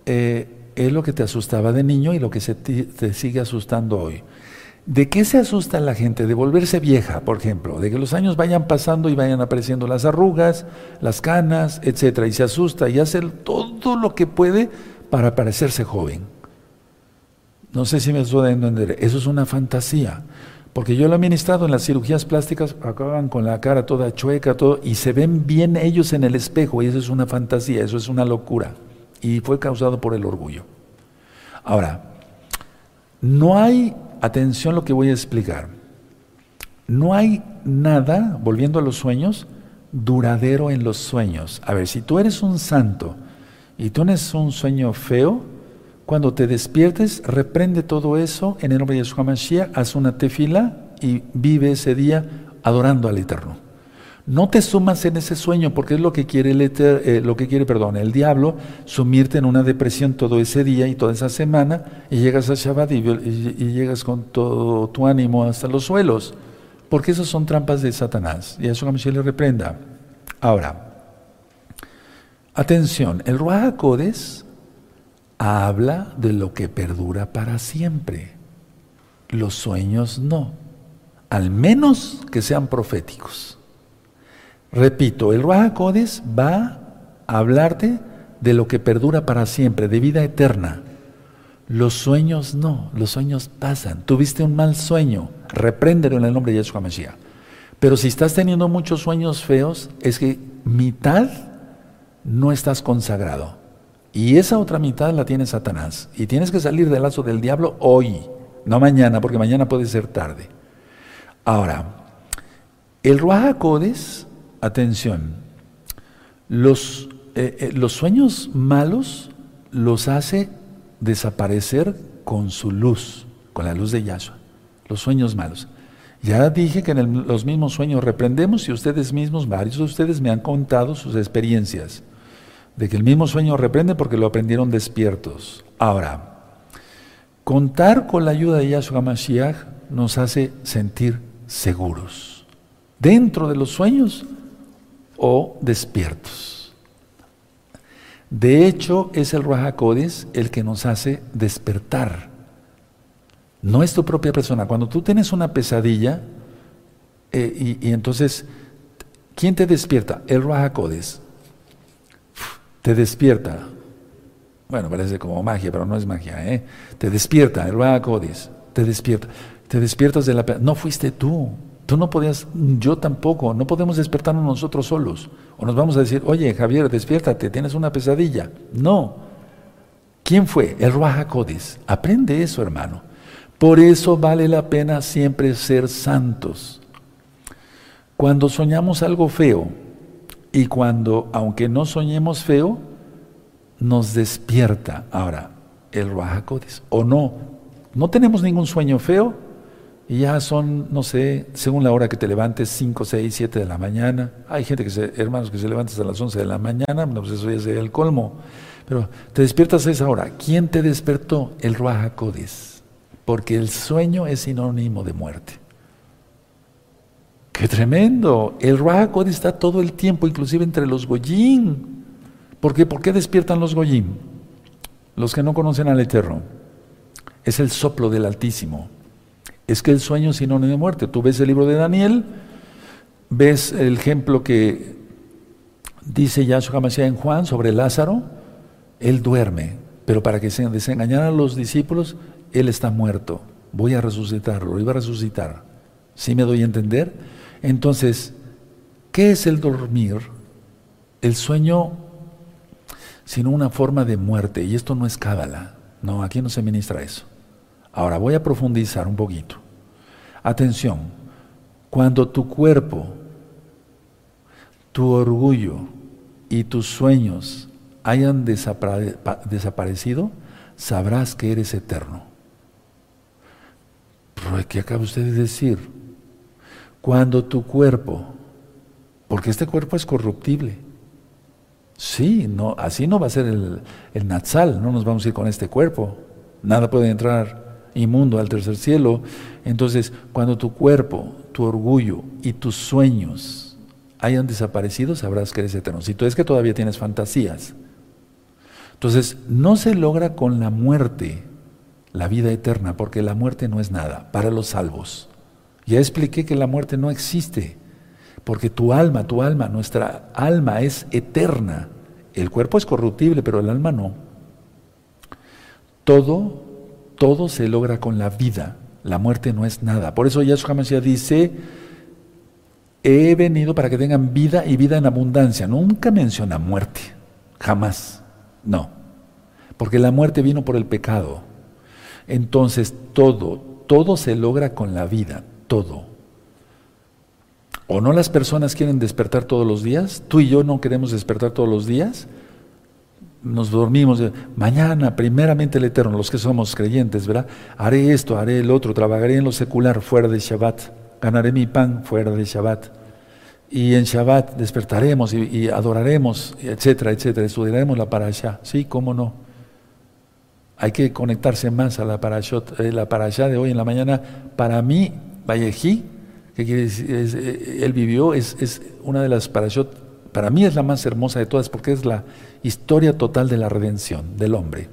eh, es lo que te asustaba de niño y lo que se te, sigue asustando hoy. ¿De qué se asusta la gente? De volverse vieja, por ejemplo, de que los años vayan pasando y vayan apareciendo las arrugas, las canas, etcétera, y se asusta y hace todo lo que puede para parecerse joven. No sé si me estoy entender, eso es una fantasía. Porque yo lo he administrado en las cirugías plásticas, acaban con la cara toda chueca, todo, y se ven bien ellos en el espejo, y eso es una fantasía, eso es una locura y fue causado por el orgullo. Ahora, no hay, atención lo que voy a explicar, no hay nada, volviendo a los sueños, duradero en los sueños. A ver, si tú eres un santo y tienes un sueño feo, cuando te despiertes, reprende todo eso en el nombre de Yeshua Mashiach, haz una tefila y vive ese día adorando al Eterno. No te sumas en ese sueño porque es lo que quiere el, eh, lo que quiere, el diablo, sumirte en una depresión todo ese día y toda esa semana y llegas a Shabbat y, llegas con todo tu ánimo hasta los suelos. Porque esas son trampas de Satanás y a eso se le reprenda. Ahora, atención, el Ruach Codes habla de lo que perdura para siempre. Los sueños no, al menos que sean proféticos. Repito, el Ruach Codes va a hablarte de lo que perdura para siempre, de vida eterna. Los sueños no, los sueños pasan. Tuviste un mal sueño, repréndelo en el nombre de Yeshua Mashiach. Pero si estás teniendo muchos sueños feos, es que mitad no estás consagrado. Y esa otra mitad la tiene Satanás. Y tienes que salir del lazo del diablo hoy, no mañana, porque mañana puede ser tarde. Ahora, el Ruach Codes atención, los, eh, eh, los sueños malos los hace desaparecer con su luz, con la luz de Yahshua. Los sueños malos. Ya dije que en los mismos sueños reprendemos y ustedes mismos, varios de ustedes me han contado sus experiencias de que el mismo sueño reprende porque lo aprendieron despiertos. Ahora, contar con la ayuda de Yahshua Mashiach nos hace sentir seguros. Dentro de los sueños o despiertos. De hecho, es el Ruach el que nos hace despertar. No es tu propia persona. Cuando tú tienes una pesadilla, eh, y, entonces, ¿quién te despierta? El Ruach Te despierta. Bueno, parece como magia, pero no es magia. ¿eh? Te despierta, el Ruach Te despierta. Te despiertas de la... No fuiste tú. Tú no podías, yo tampoco, no podemos despertarnos nosotros solos. O nos vamos a decir, oye Javier, despiértate, tienes una pesadilla. No. ¿Quién fue? El Ruach Aprende eso, hermano. Por eso vale la pena siempre ser santos. Cuando soñamos algo feo y cuando, aunque no soñemos feo, nos despierta ahora el Ruach O no, no tenemos ningún sueño feo, y ya son, no sé, según la hora que te levantes, 5, 6, 7 de la mañana. Hay gente que se, hermanos, que se levantan a las 11 de la mañana, pues eso ya sería el colmo. Pero te despiertas a esa hora. ¿Quién te despertó? El Ruach Porque el sueño es sinónimo de muerte. ¿Qué? ¡Qué tremendo! El Ruach está todo el tiempo, inclusive entre los Goyim. ¿Por qué? ¿Por qué despiertan los Goyim? Los que no conocen al Eterno. Es el soplo del Altísimo. Es que el sueño es sinónimo de muerte. Tú ves el libro de Daniel, ves el ejemplo que dice Yahshua Mashiach en Juan sobre Lázaro, él duerme, pero para que se desengañaran los discípulos, él está muerto. Voy a resucitarlo, lo iba a resucitar. ¿Sí me doy a entender? Entonces, ¿qué es el dormir? El sueño, sino una forma de muerte, y esto no es cábala. No, aquí no se ministra eso. Ahora voy a profundizar un poquito. Atención, cuando tu cuerpo, tu orgullo y tus sueños hayan desaparecido, sabrás que eres eterno. Pero ¿qué acaba usted de decir? Cuando tu cuerpo, porque este cuerpo es corruptible, sí, no, así no va a ser el, el Natsal, no nos vamos a ir con este cuerpo, nada puede entrar inmundo al tercer cielo. Entonces, cuando tu cuerpo, tu orgullo y tus sueños hayan desaparecido, sabrás que eres eterno. Si tú es que todavía tienes fantasías. Entonces, no se logra con la muerte la vida eterna, porque la muerte no es nada para los salvos. Ya expliqué que la muerte no existe, porque tu alma, tu alma, nuestra alma es eterna. El cuerpo es corruptible, pero el alma no. Todo todo se logra con la vida. La muerte no es nada. Por eso Yahshua Mashiach dice, he venido para que tengan vida y vida en abundancia. Nunca menciona muerte, jamás. No. Porque la muerte vino por el pecado. Entonces todo, todo se logra con la vida, todo. ¿O no las personas quieren despertar todos los días? ¿Tú y yo no queremos despertar todos los días? Nos dormimos, mañana, primeramente el Eterno, los que somos creyentes, ¿verdad? Haré esto, haré el otro, trabajaré en lo secular fuera de Shabbat, ganaré mi pan fuera de Shabbat. Y en Shabbat despertaremos y, adoraremos, etcétera, etcétera, estudiaremos la parasha. Sí, cómo no. Hay que conectarse más a la parashot, eh, la parasha de hoy en la mañana. Para mí, Vallejí, que quiere decir, eh, él vivió, es, es una de las parashot para mí es la más hermosa de todas porque es la historia total de la redención del hombre.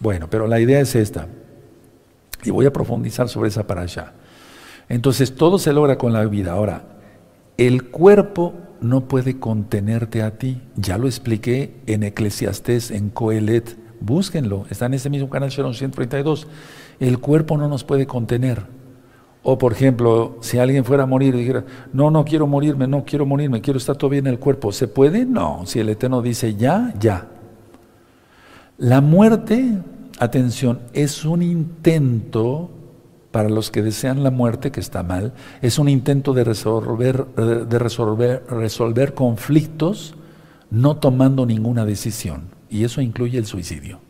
Bueno, pero la idea es esta. Y voy a profundizar sobre esa para allá. Entonces todo se logra con la vida. Ahora, el cuerpo no puede contenerte a ti. Ya lo expliqué en Eclesiastés, en Coelet. Búsquenlo, está en ese mismo canal Sharon 132. El cuerpo no nos puede contener. O por ejemplo, si alguien fuera a morir y dijera, no, no quiero morirme, no quiero morirme, quiero estar todavía en el cuerpo, ¿se puede? No, si el Eterno dice ya, ya. La muerte, atención, es un intento para los que desean la muerte, que está mal, es un intento de resolver, de resolver, resolver conflictos no tomando ninguna decisión. Y eso incluye el suicidio.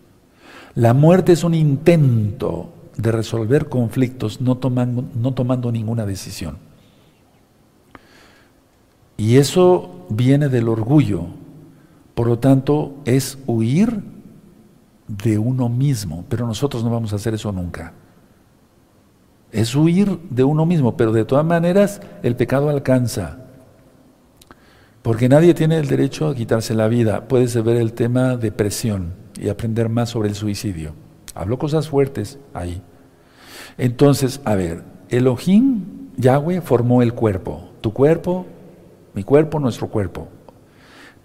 La muerte es un intento de resolver conflictos no tomando, no tomando ninguna decisión. Y eso viene del orgullo. Por lo tanto, es huir de uno mismo. Pero nosotros no vamos a hacer eso nunca. Es huir de uno mismo, pero de todas maneras el pecado alcanza. Porque nadie tiene el derecho a quitarse la vida. Puedes ver el tema depresión y aprender más sobre el suicidio. Hablo cosas fuertes ahí. Entonces, a ver, Elohim, Yahweh, formó el cuerpo. Tu cuerpo, mi cuerpo, nuestro cuerpo.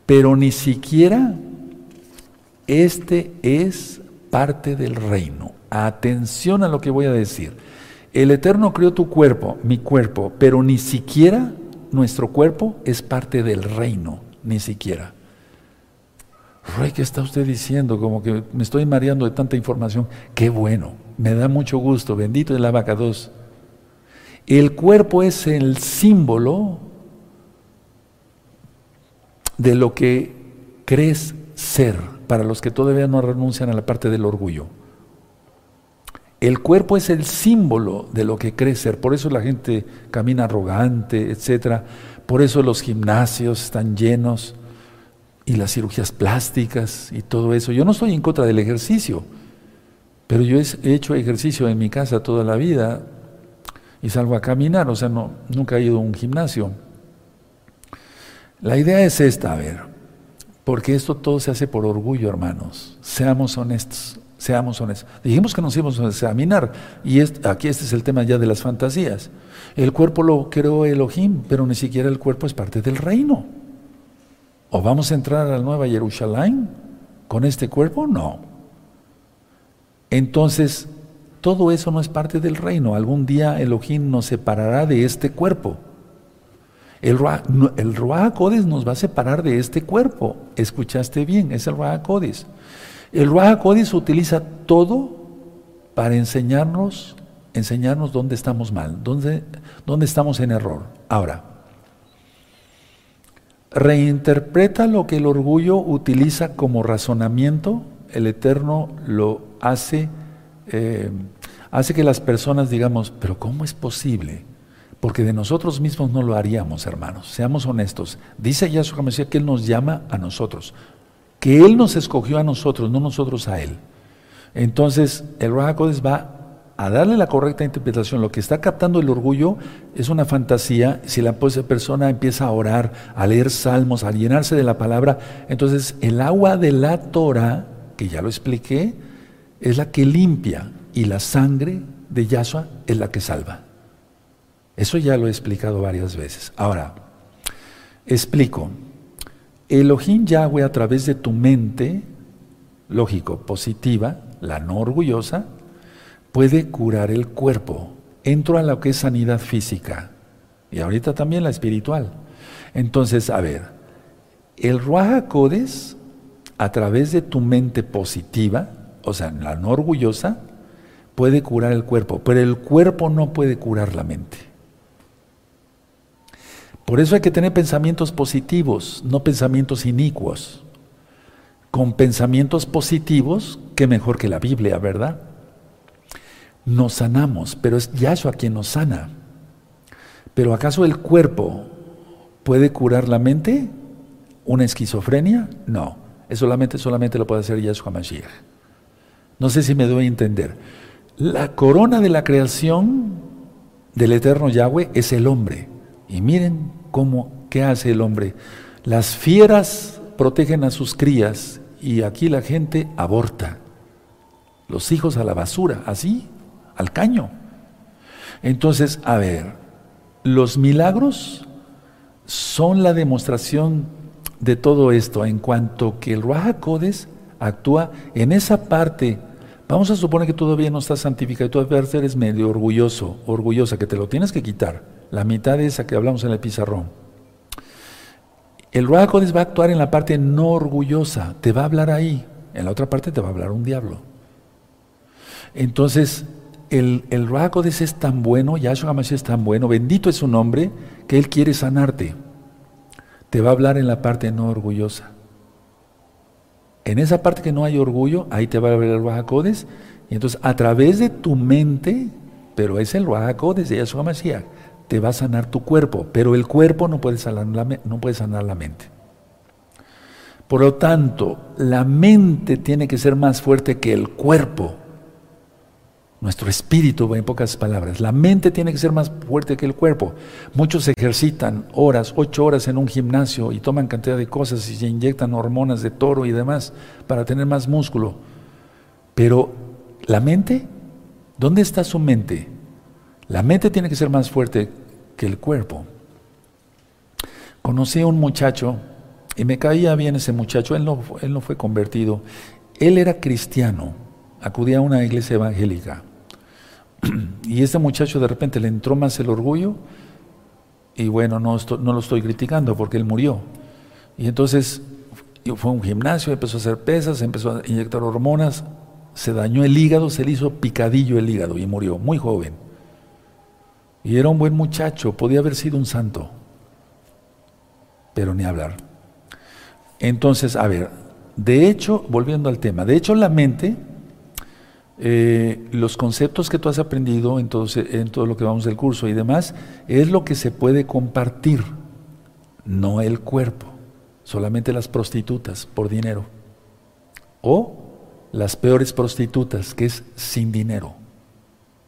Pero ni siquiera este es parte del reino. Atención a lo que voy a decir. El Eterno creó tu cuerpo, mi cuerpo, pero ni siquiera nuestro cuerpo es parte del reino, ni siquiera. Rey, ¿qué está usted diciendo? Como que me estoy mareando de tanta información. Qué bueno, me da mucho gusto, bendito el abacados. El cuerpo es el símbolo de lo que crees ser, para los que todavía no renuncian a la parte del orgullo. El cuerpo es el símbolo de lo que crees ser, por eso la gente camina arrogante, etc. Por eso los gimnasios están llenos y las cirugías plásticas y todo eso. Yo no estoy en contra del ejercicio, pero yo he hecho ejercicio en mi casa toda la vida y salgo a caminar, o sea, no, nunca he ido a un gimnasio. La idea es esta, a ver, porque esto todo se hace por orgullo, hermanos. Seamos honestos, seamos honestos. Dijimos que nos íbamos a examinar, y aquí este es el tema ya de las fantasías. El cuerpo lo creó Elohim, pero ni siquiera el cuerpo es parte del reino. ¿O vamos a entrar a la Nueva Jerusalén con este cuerpo? No. Entonces, todo eso no es parte del reino. Algún día Elohim nos separará de este cuerpo. El Ruach, el nos va a separar de este cuerpo. Escuchaste bien, es el Ruach. El Ruach utiliza todo para enseñarnos, enseñarnos dónde estamos mal, dónde, dónde estamos en error. Ahora, reinterpreta lo que el orgullo utiliza como razonamiento, el Eterno lo hace eh, hace que las personas digamos, pero ¿cómo es posible? Porque de nosotros mismos no lo haríamos, hermanos. Seamos honestos. Dice Yahshua Mesías que Él nos llama a nosotros. Que Él nos escogió a nosotros, no nosotros a Él. Entonces, el Rahakodes va a darle la correcta interpretación. Lo que está captando el orgullo es una fantasía. Si la persona empieza a orar, a leer salmos, a llenarse de la palabra, entonces el agua de la Torah, que ya lo expliqué, es la que limpia y la sangre de Yahshua es la que salva. Eso ya lo he explicado varias veces. Ahora, explico. Elohim Yahweh a través de tu mente, lógico, positiva, la no orgullosa, puede curar el cuerpo. Entro a lo que es sanidad física y ahorita también la espiritual. Entonces, a ver, el Ruach a través de tu mente positiva, o sea, la no orgullosa, puede curar el cuerpo, pero el cuerpo no puede curar la mente. Por eso hay que tener pensamientos positivos, no pensamientos inicuos. Con pensamientos positivos, qué mejor que la Biblia, ¿verdad? Nos sanamos, pero es Yahshua quien nos sana. Pero ¿acaso el cuerpo puede curar la mente? ¿Una esquizofrenia? No. Eso solamente, solamente lo puede hacer Yahshua Mashiach. No sé si me doy a entender. La corona de la creación del eterno Yahweh es el hombre. Y miren cómo, ¿qué hace el hombre? Las fieras protegen a sus crías y aquí la gente aborta. Los hijos a la basura, así, al caño. Entonces, a ver, los milagros son la demostración de todo esto en cuanto que el Raja actúa en esa parte Vamos a suponer que todavía no estás santificado y todavía eres medio orgulloso, orgullosa, que te lo tienes que quitar. La mitad de esa que hablamos en el pizarrón. El Ruach va a actuar en la parte no orgullosa, te va a hablar ahí. En la otra parte te va a hablar un diablo. Entonces, el, el es tan bueno, Yahshua Hamashiach es tan bueno, bendito es su nombre, que Él quiere sanarte. Te va a hablar en la parte no orgullosa. En esa parte que no hay orgullo, ahí te va a ver el Ruajacodes. Y entonces, a través de tu mente, pero es el Ruajacodes de Yahshua Mashiach, te va a sanar tu cuerpo. Pero el cuerpo no puede sanar la, no puede sanar la mente. Por lo tanto, la mente tiene que ser más fuerte que el cuerpo. Nuestro espíritu, en pocas palabras. La mente tiene que ser más fuerte que el cuerpo. Muchos ejercitan horas, ocho horas en un gimnasio y toman cantidad de cosas y se inyectan hormonas de toro y demás para tener más músculo. Pero la mente, ¿dónde está su mente? La mente tiene que ser más fuerte que el cuerpo. Conocí a un muchacho y me caía bien ese muchacho, él no, él no fue convertido, él era cristiano, acudía a una iglesia evangélica. Y este muchacho de repente le entró más el orgullo y bueno, no, no lo estoy criticando porque él murió. Y entonces fue a un gimnasio, empezó a hacer pesas, empezó a inyectar hormonas, se dañó el hígado, se le hizo picadillo el hígado y murió, muy joven. Y era un buen muchacho, podía haber sido un santo, pero ni hablar. Entonces, a ver, de hecho, volviendo al tema, de hecho la mente eh, los conceptos que tú has aprendido en todo, en todo lo que vamos del curso y demás, es lo que se puede compartir, no el cuerpo, solamente las prostitutas por dinero. O las peores prostitutas, que es sin dinero.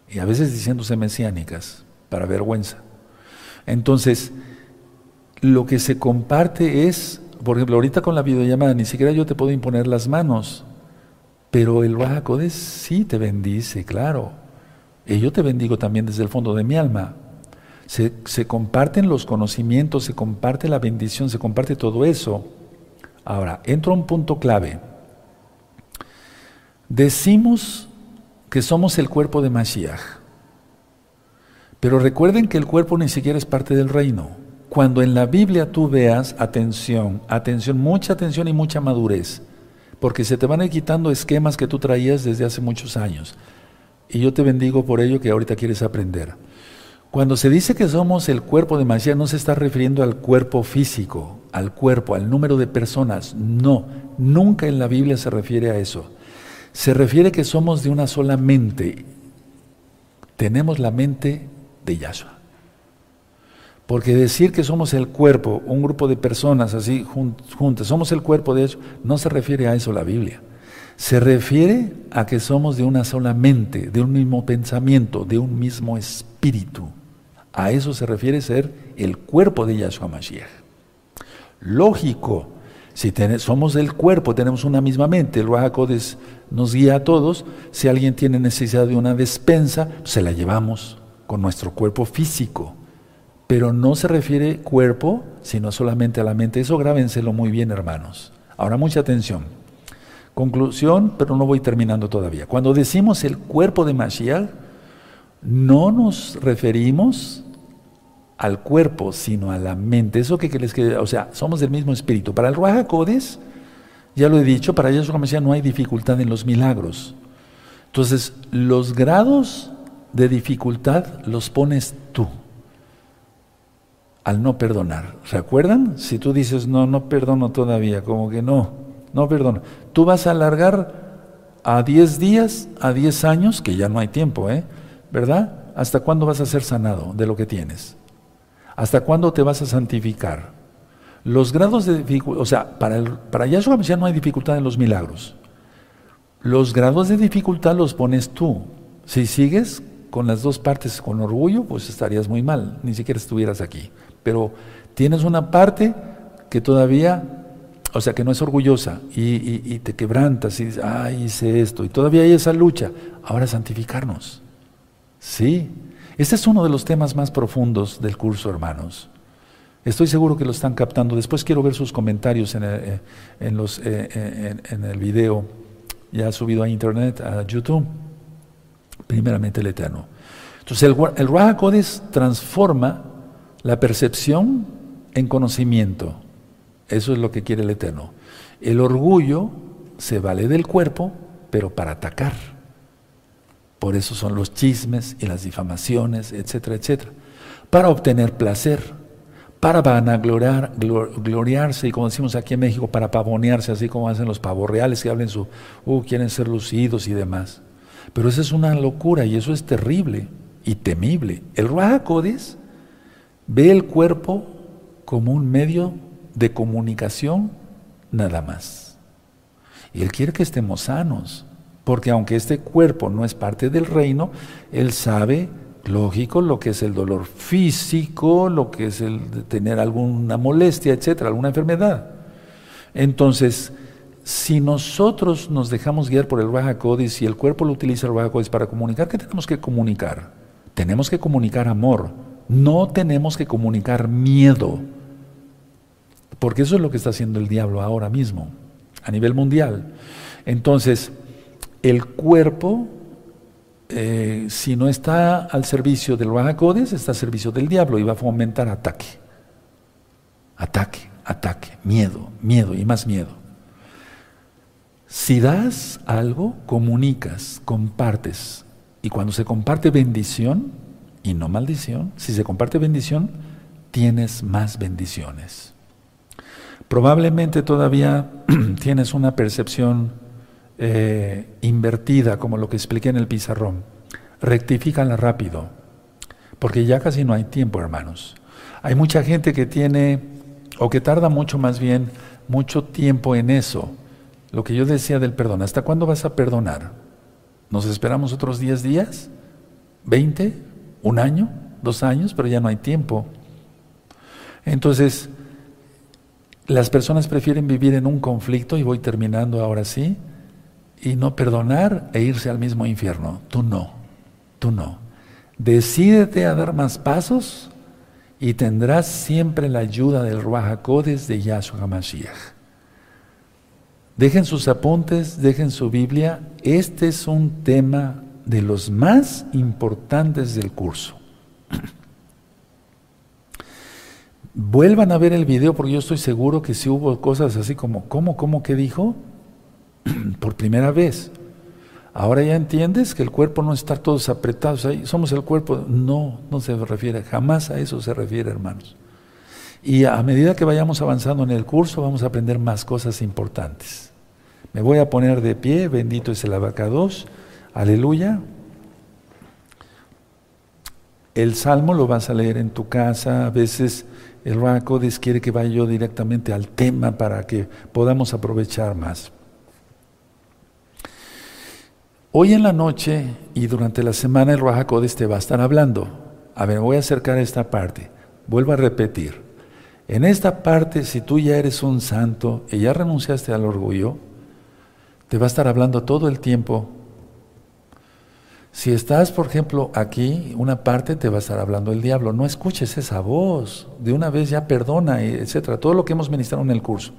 Y a veces diciéndose mesiánicas. para vergüenza. Entonces, lo que se comparte es, por ejemplo, ahorita con la videollamada, ni siquiera yo te puedo imponer las manos, pero el Rahakodes sí te bendice, claro. Y yo te bendigo también desde el fondo de mi alma. Se, se comparten los conocimientos, se comparte la bendición, se comparte todo eso. Ahora, entra un punto clave. Decimos que somos el cuerpo de Mashiach. Pero recuerden que el cuerpo ni siquiera es parte del reino. Cuando en la Biblia tú veas, atención, atención, mucha atención y mucha madurez, porque se te van a ir quitando esquemas que tú traías desde hace muchos años. Y yo te bendigo por ello que ahorita quieres aprender. Cuando se dice que somos el cuerpo de Mashiach, no se está refiriendo al cuerpo físico, al cuerpo, al número de personas. No, nunca en la Biblia se refiere a eso. Se refiere que somos de una sola mente. Tenemos la mente de Yahshua. Porque decir que somos el cuerpo, un grupo de personas así juntas, somos el cuerpo de Yahshua, no se refiere a eso la Biblia. Se refiere a que somos de una sola mente, de un mismo pensamiento, de un mismo espíritu. A eso se refiere ser el cuerpo de Yahshua Mashiach. Lógico, si somos el cuerpo, tenemos una misma mente, el Ruach nos guía a todos, si alguien tiene necesidad de una despensa, se la llevamos con nuestro cuerpo físico. Pero no se refiere cuerpo, sino solamente a la mente. Eso grábenselo muy bien, hermanos. Ahora mucha atención. Conclusión, pero no voy terminando todavía. Cuando decimos el cuerpo de Mashiach, no nos referimos al cuerpo, sino a la mente. Eso que, les quede, o sea, somos del mismo espíritu. Para el Ruach ya lo he dicho, para ellos Mashiach no hay dificultad en los milagros. Entonces, los grados de dificultad los pones al no perdonar. ¿Recuerdan? Si tú dices, no, no perdono todavía, como que no, no perdono. Tú vas a alargar a 10 días, a 10 años, que ya no hay tiempo, ¿eh? ¿Verdad? ¿Hasta cuándo vas a ser sanado de lo que tienes? ¿Hasta cuándo te vas a santificar? Los grados de dificultad, o sea, para, el, para Yahshua ya no hay dificultad en los milagros. Los grados de dificultad los pones tú. Si sigues con las dos partes con orgullo, pues estarías muy mal, ni siquiera estuvieras aquí. Pero tienes una parte que todavía, o sea, que no es orgullosa y, te quebrantas y dices, ay, hice esto, y todavía hay esa lucha. Ahora santificarnos. Sí, este es uno de los temas más profundos del curso, hermanos. Estoy seguro que lo están captando. Después quiero ver sus comentarios en el, eh, eh, eh, el video ya subido a internet, a YouTube primeramente el Eterno. Entonces el, el transforma la percepción en conocimiento. Eso es lo que quiere el Eterno. El orgullo se vale del cuerpo, pero para atacar. Por eso son los chismes y las difamaciones, etcétera, etcétera. Para obtener placer, para vanagloriar, gloriarse, y como decimos aquí en México, para pavonearse, así como hacen los pavos reales que hablen su, uh, quieren ser lucidos y demás. Pero eso es una locura y eso es terrible y temible. El Ruach ve el cuerpo como un medio de comunicación nada más. Y Él quiere que estemos sanos, porque aunque este cuerpo no es parte del reino, Él sabe, lógico, lo que es el dolor físico, lo que es el de tener alguna molestia, etcétera, alguna enfermedad. Entonces, si nosotros nos dejamos guiar por el Raja y el cuerpo lo utiliza el Raja para comunicar, ¿qué tenemos que comunicar? Tenemos que comunicar amor, no tenemos que comunicar miedo, porque eso es lo que está haciendo el diablo ahora mismo, a nivel mundial. Entonces, el cuerpo, eh, si no está al servicio del Raja está al servicio del diablo y va a fomentar ataque, ataque, ataque, miedo, miedo y más miedo. Si das algo, comunicas, compartes. Y cuando se comparte bendición y no maldición, si se comparte bendición, tienes más bendiciones. Probablemente todavía tienes una percepción eh, invertida, como lo que expliqué en el pizarrón. Rectifícala rápido, porque ya casi no hay tiempo, hermanos. Hay mucha gente que tiene, o que tarda mucho más bien, mucho tiempo en eso lo que yo decía del perdón, ¿hasta cuándo vas a perdonar? ¿Nos esperamos otros 10 días? ¿20? ¿Un año? dos años, pero ya no hay tiempo. Entonces, las personas prefieren vivir en un conflicto, y voy terminando ahora sí, y no perdonar e irse al mismo infierno. Tú no, tú no. Decídete a dar más pasos y tendrás siempre la ayuda del Ruach de Yahshua HaMashiach. Dejen sus apuntes, dejen su Biblia. Este es un tema de los más importantes del curso. Vuelvan a ver el video porque yo estoy seguro que si hubo cosas así como, ¿cómo, cómo, qué dijo? Por primera vez. Ahora ya entiendes que el cuerpo no está todos apretados ahí, somos el cuerpo. No, no se refiere, jamás a eso se refiere, hermanos. Y a medida que vayamos avanzando en el curso, vamos a aprender más cosas importantes. Me voy a poner de pie, bendito es el abacados, aleluya. El salmo lo vas a leer en tu casa, a veces el Racodes quiere que vaya yo directamente al tema para que podamos aprovechar más. Hoy en la noche y durante la semana el Rahakodes te va a estar hablando. A ver, voy a acercar esta parte. Vuelvo a repetir. En esta parte, si tú ya eres un santo y ya renunciaste al orgullo, te va a estar hablando todo el tiempo si estás, por ejemplo, aquí, una parte te va a estar hablando el diablo. No escuches esa voz. De una vez ya perdona, etcétera. Todo lo que hemos ministrado en el curso.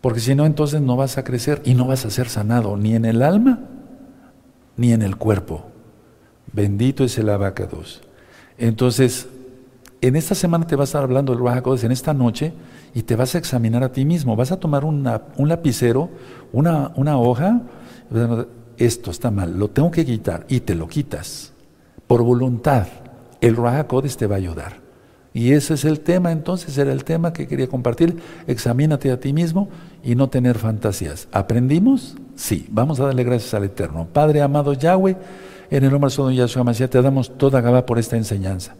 Porque si no, entonces no vas a crecer y no vas a ser sanado ni en el alma ni en el cuerpo. Bendito es el abacados. Entonces, en esta semana te va a estar hablando el abacados, en esta noche, y te vas a examinar a ti mismo. Vas a tomar un lapicero, una, una hoja esto está mal, lo tengo que quitar y te lo quitas por voluntad. El Raja te va a ayudar. Y ese es el tema, entonces era el tema que quería compartir. Examínate a ti mismo y no tener fantasías. ¿Aprendimos? Sí, vamos a darle gracias al Eterno. Padre amado Yahweh, en el nombre de Yahshua Mashiach te damos toda Gabá por esta enseñanza.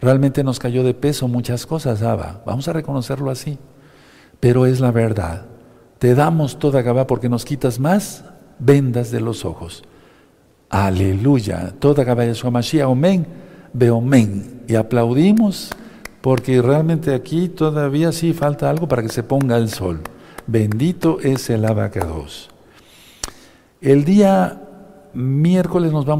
Realmente nos cayó de peso muchas cosas, Abba. Vamos a reconocerlo así. Pero es la verdad. Te damos toda Gabá porque nos quitas más vendas de los ojos. Aleluya. Toda su Mashiach, amén, men Y aplaudimos porque realmente aquí todavía sí falta algo para que se ponga el sol. Bendito es el abacados. El día miércoles nos vamos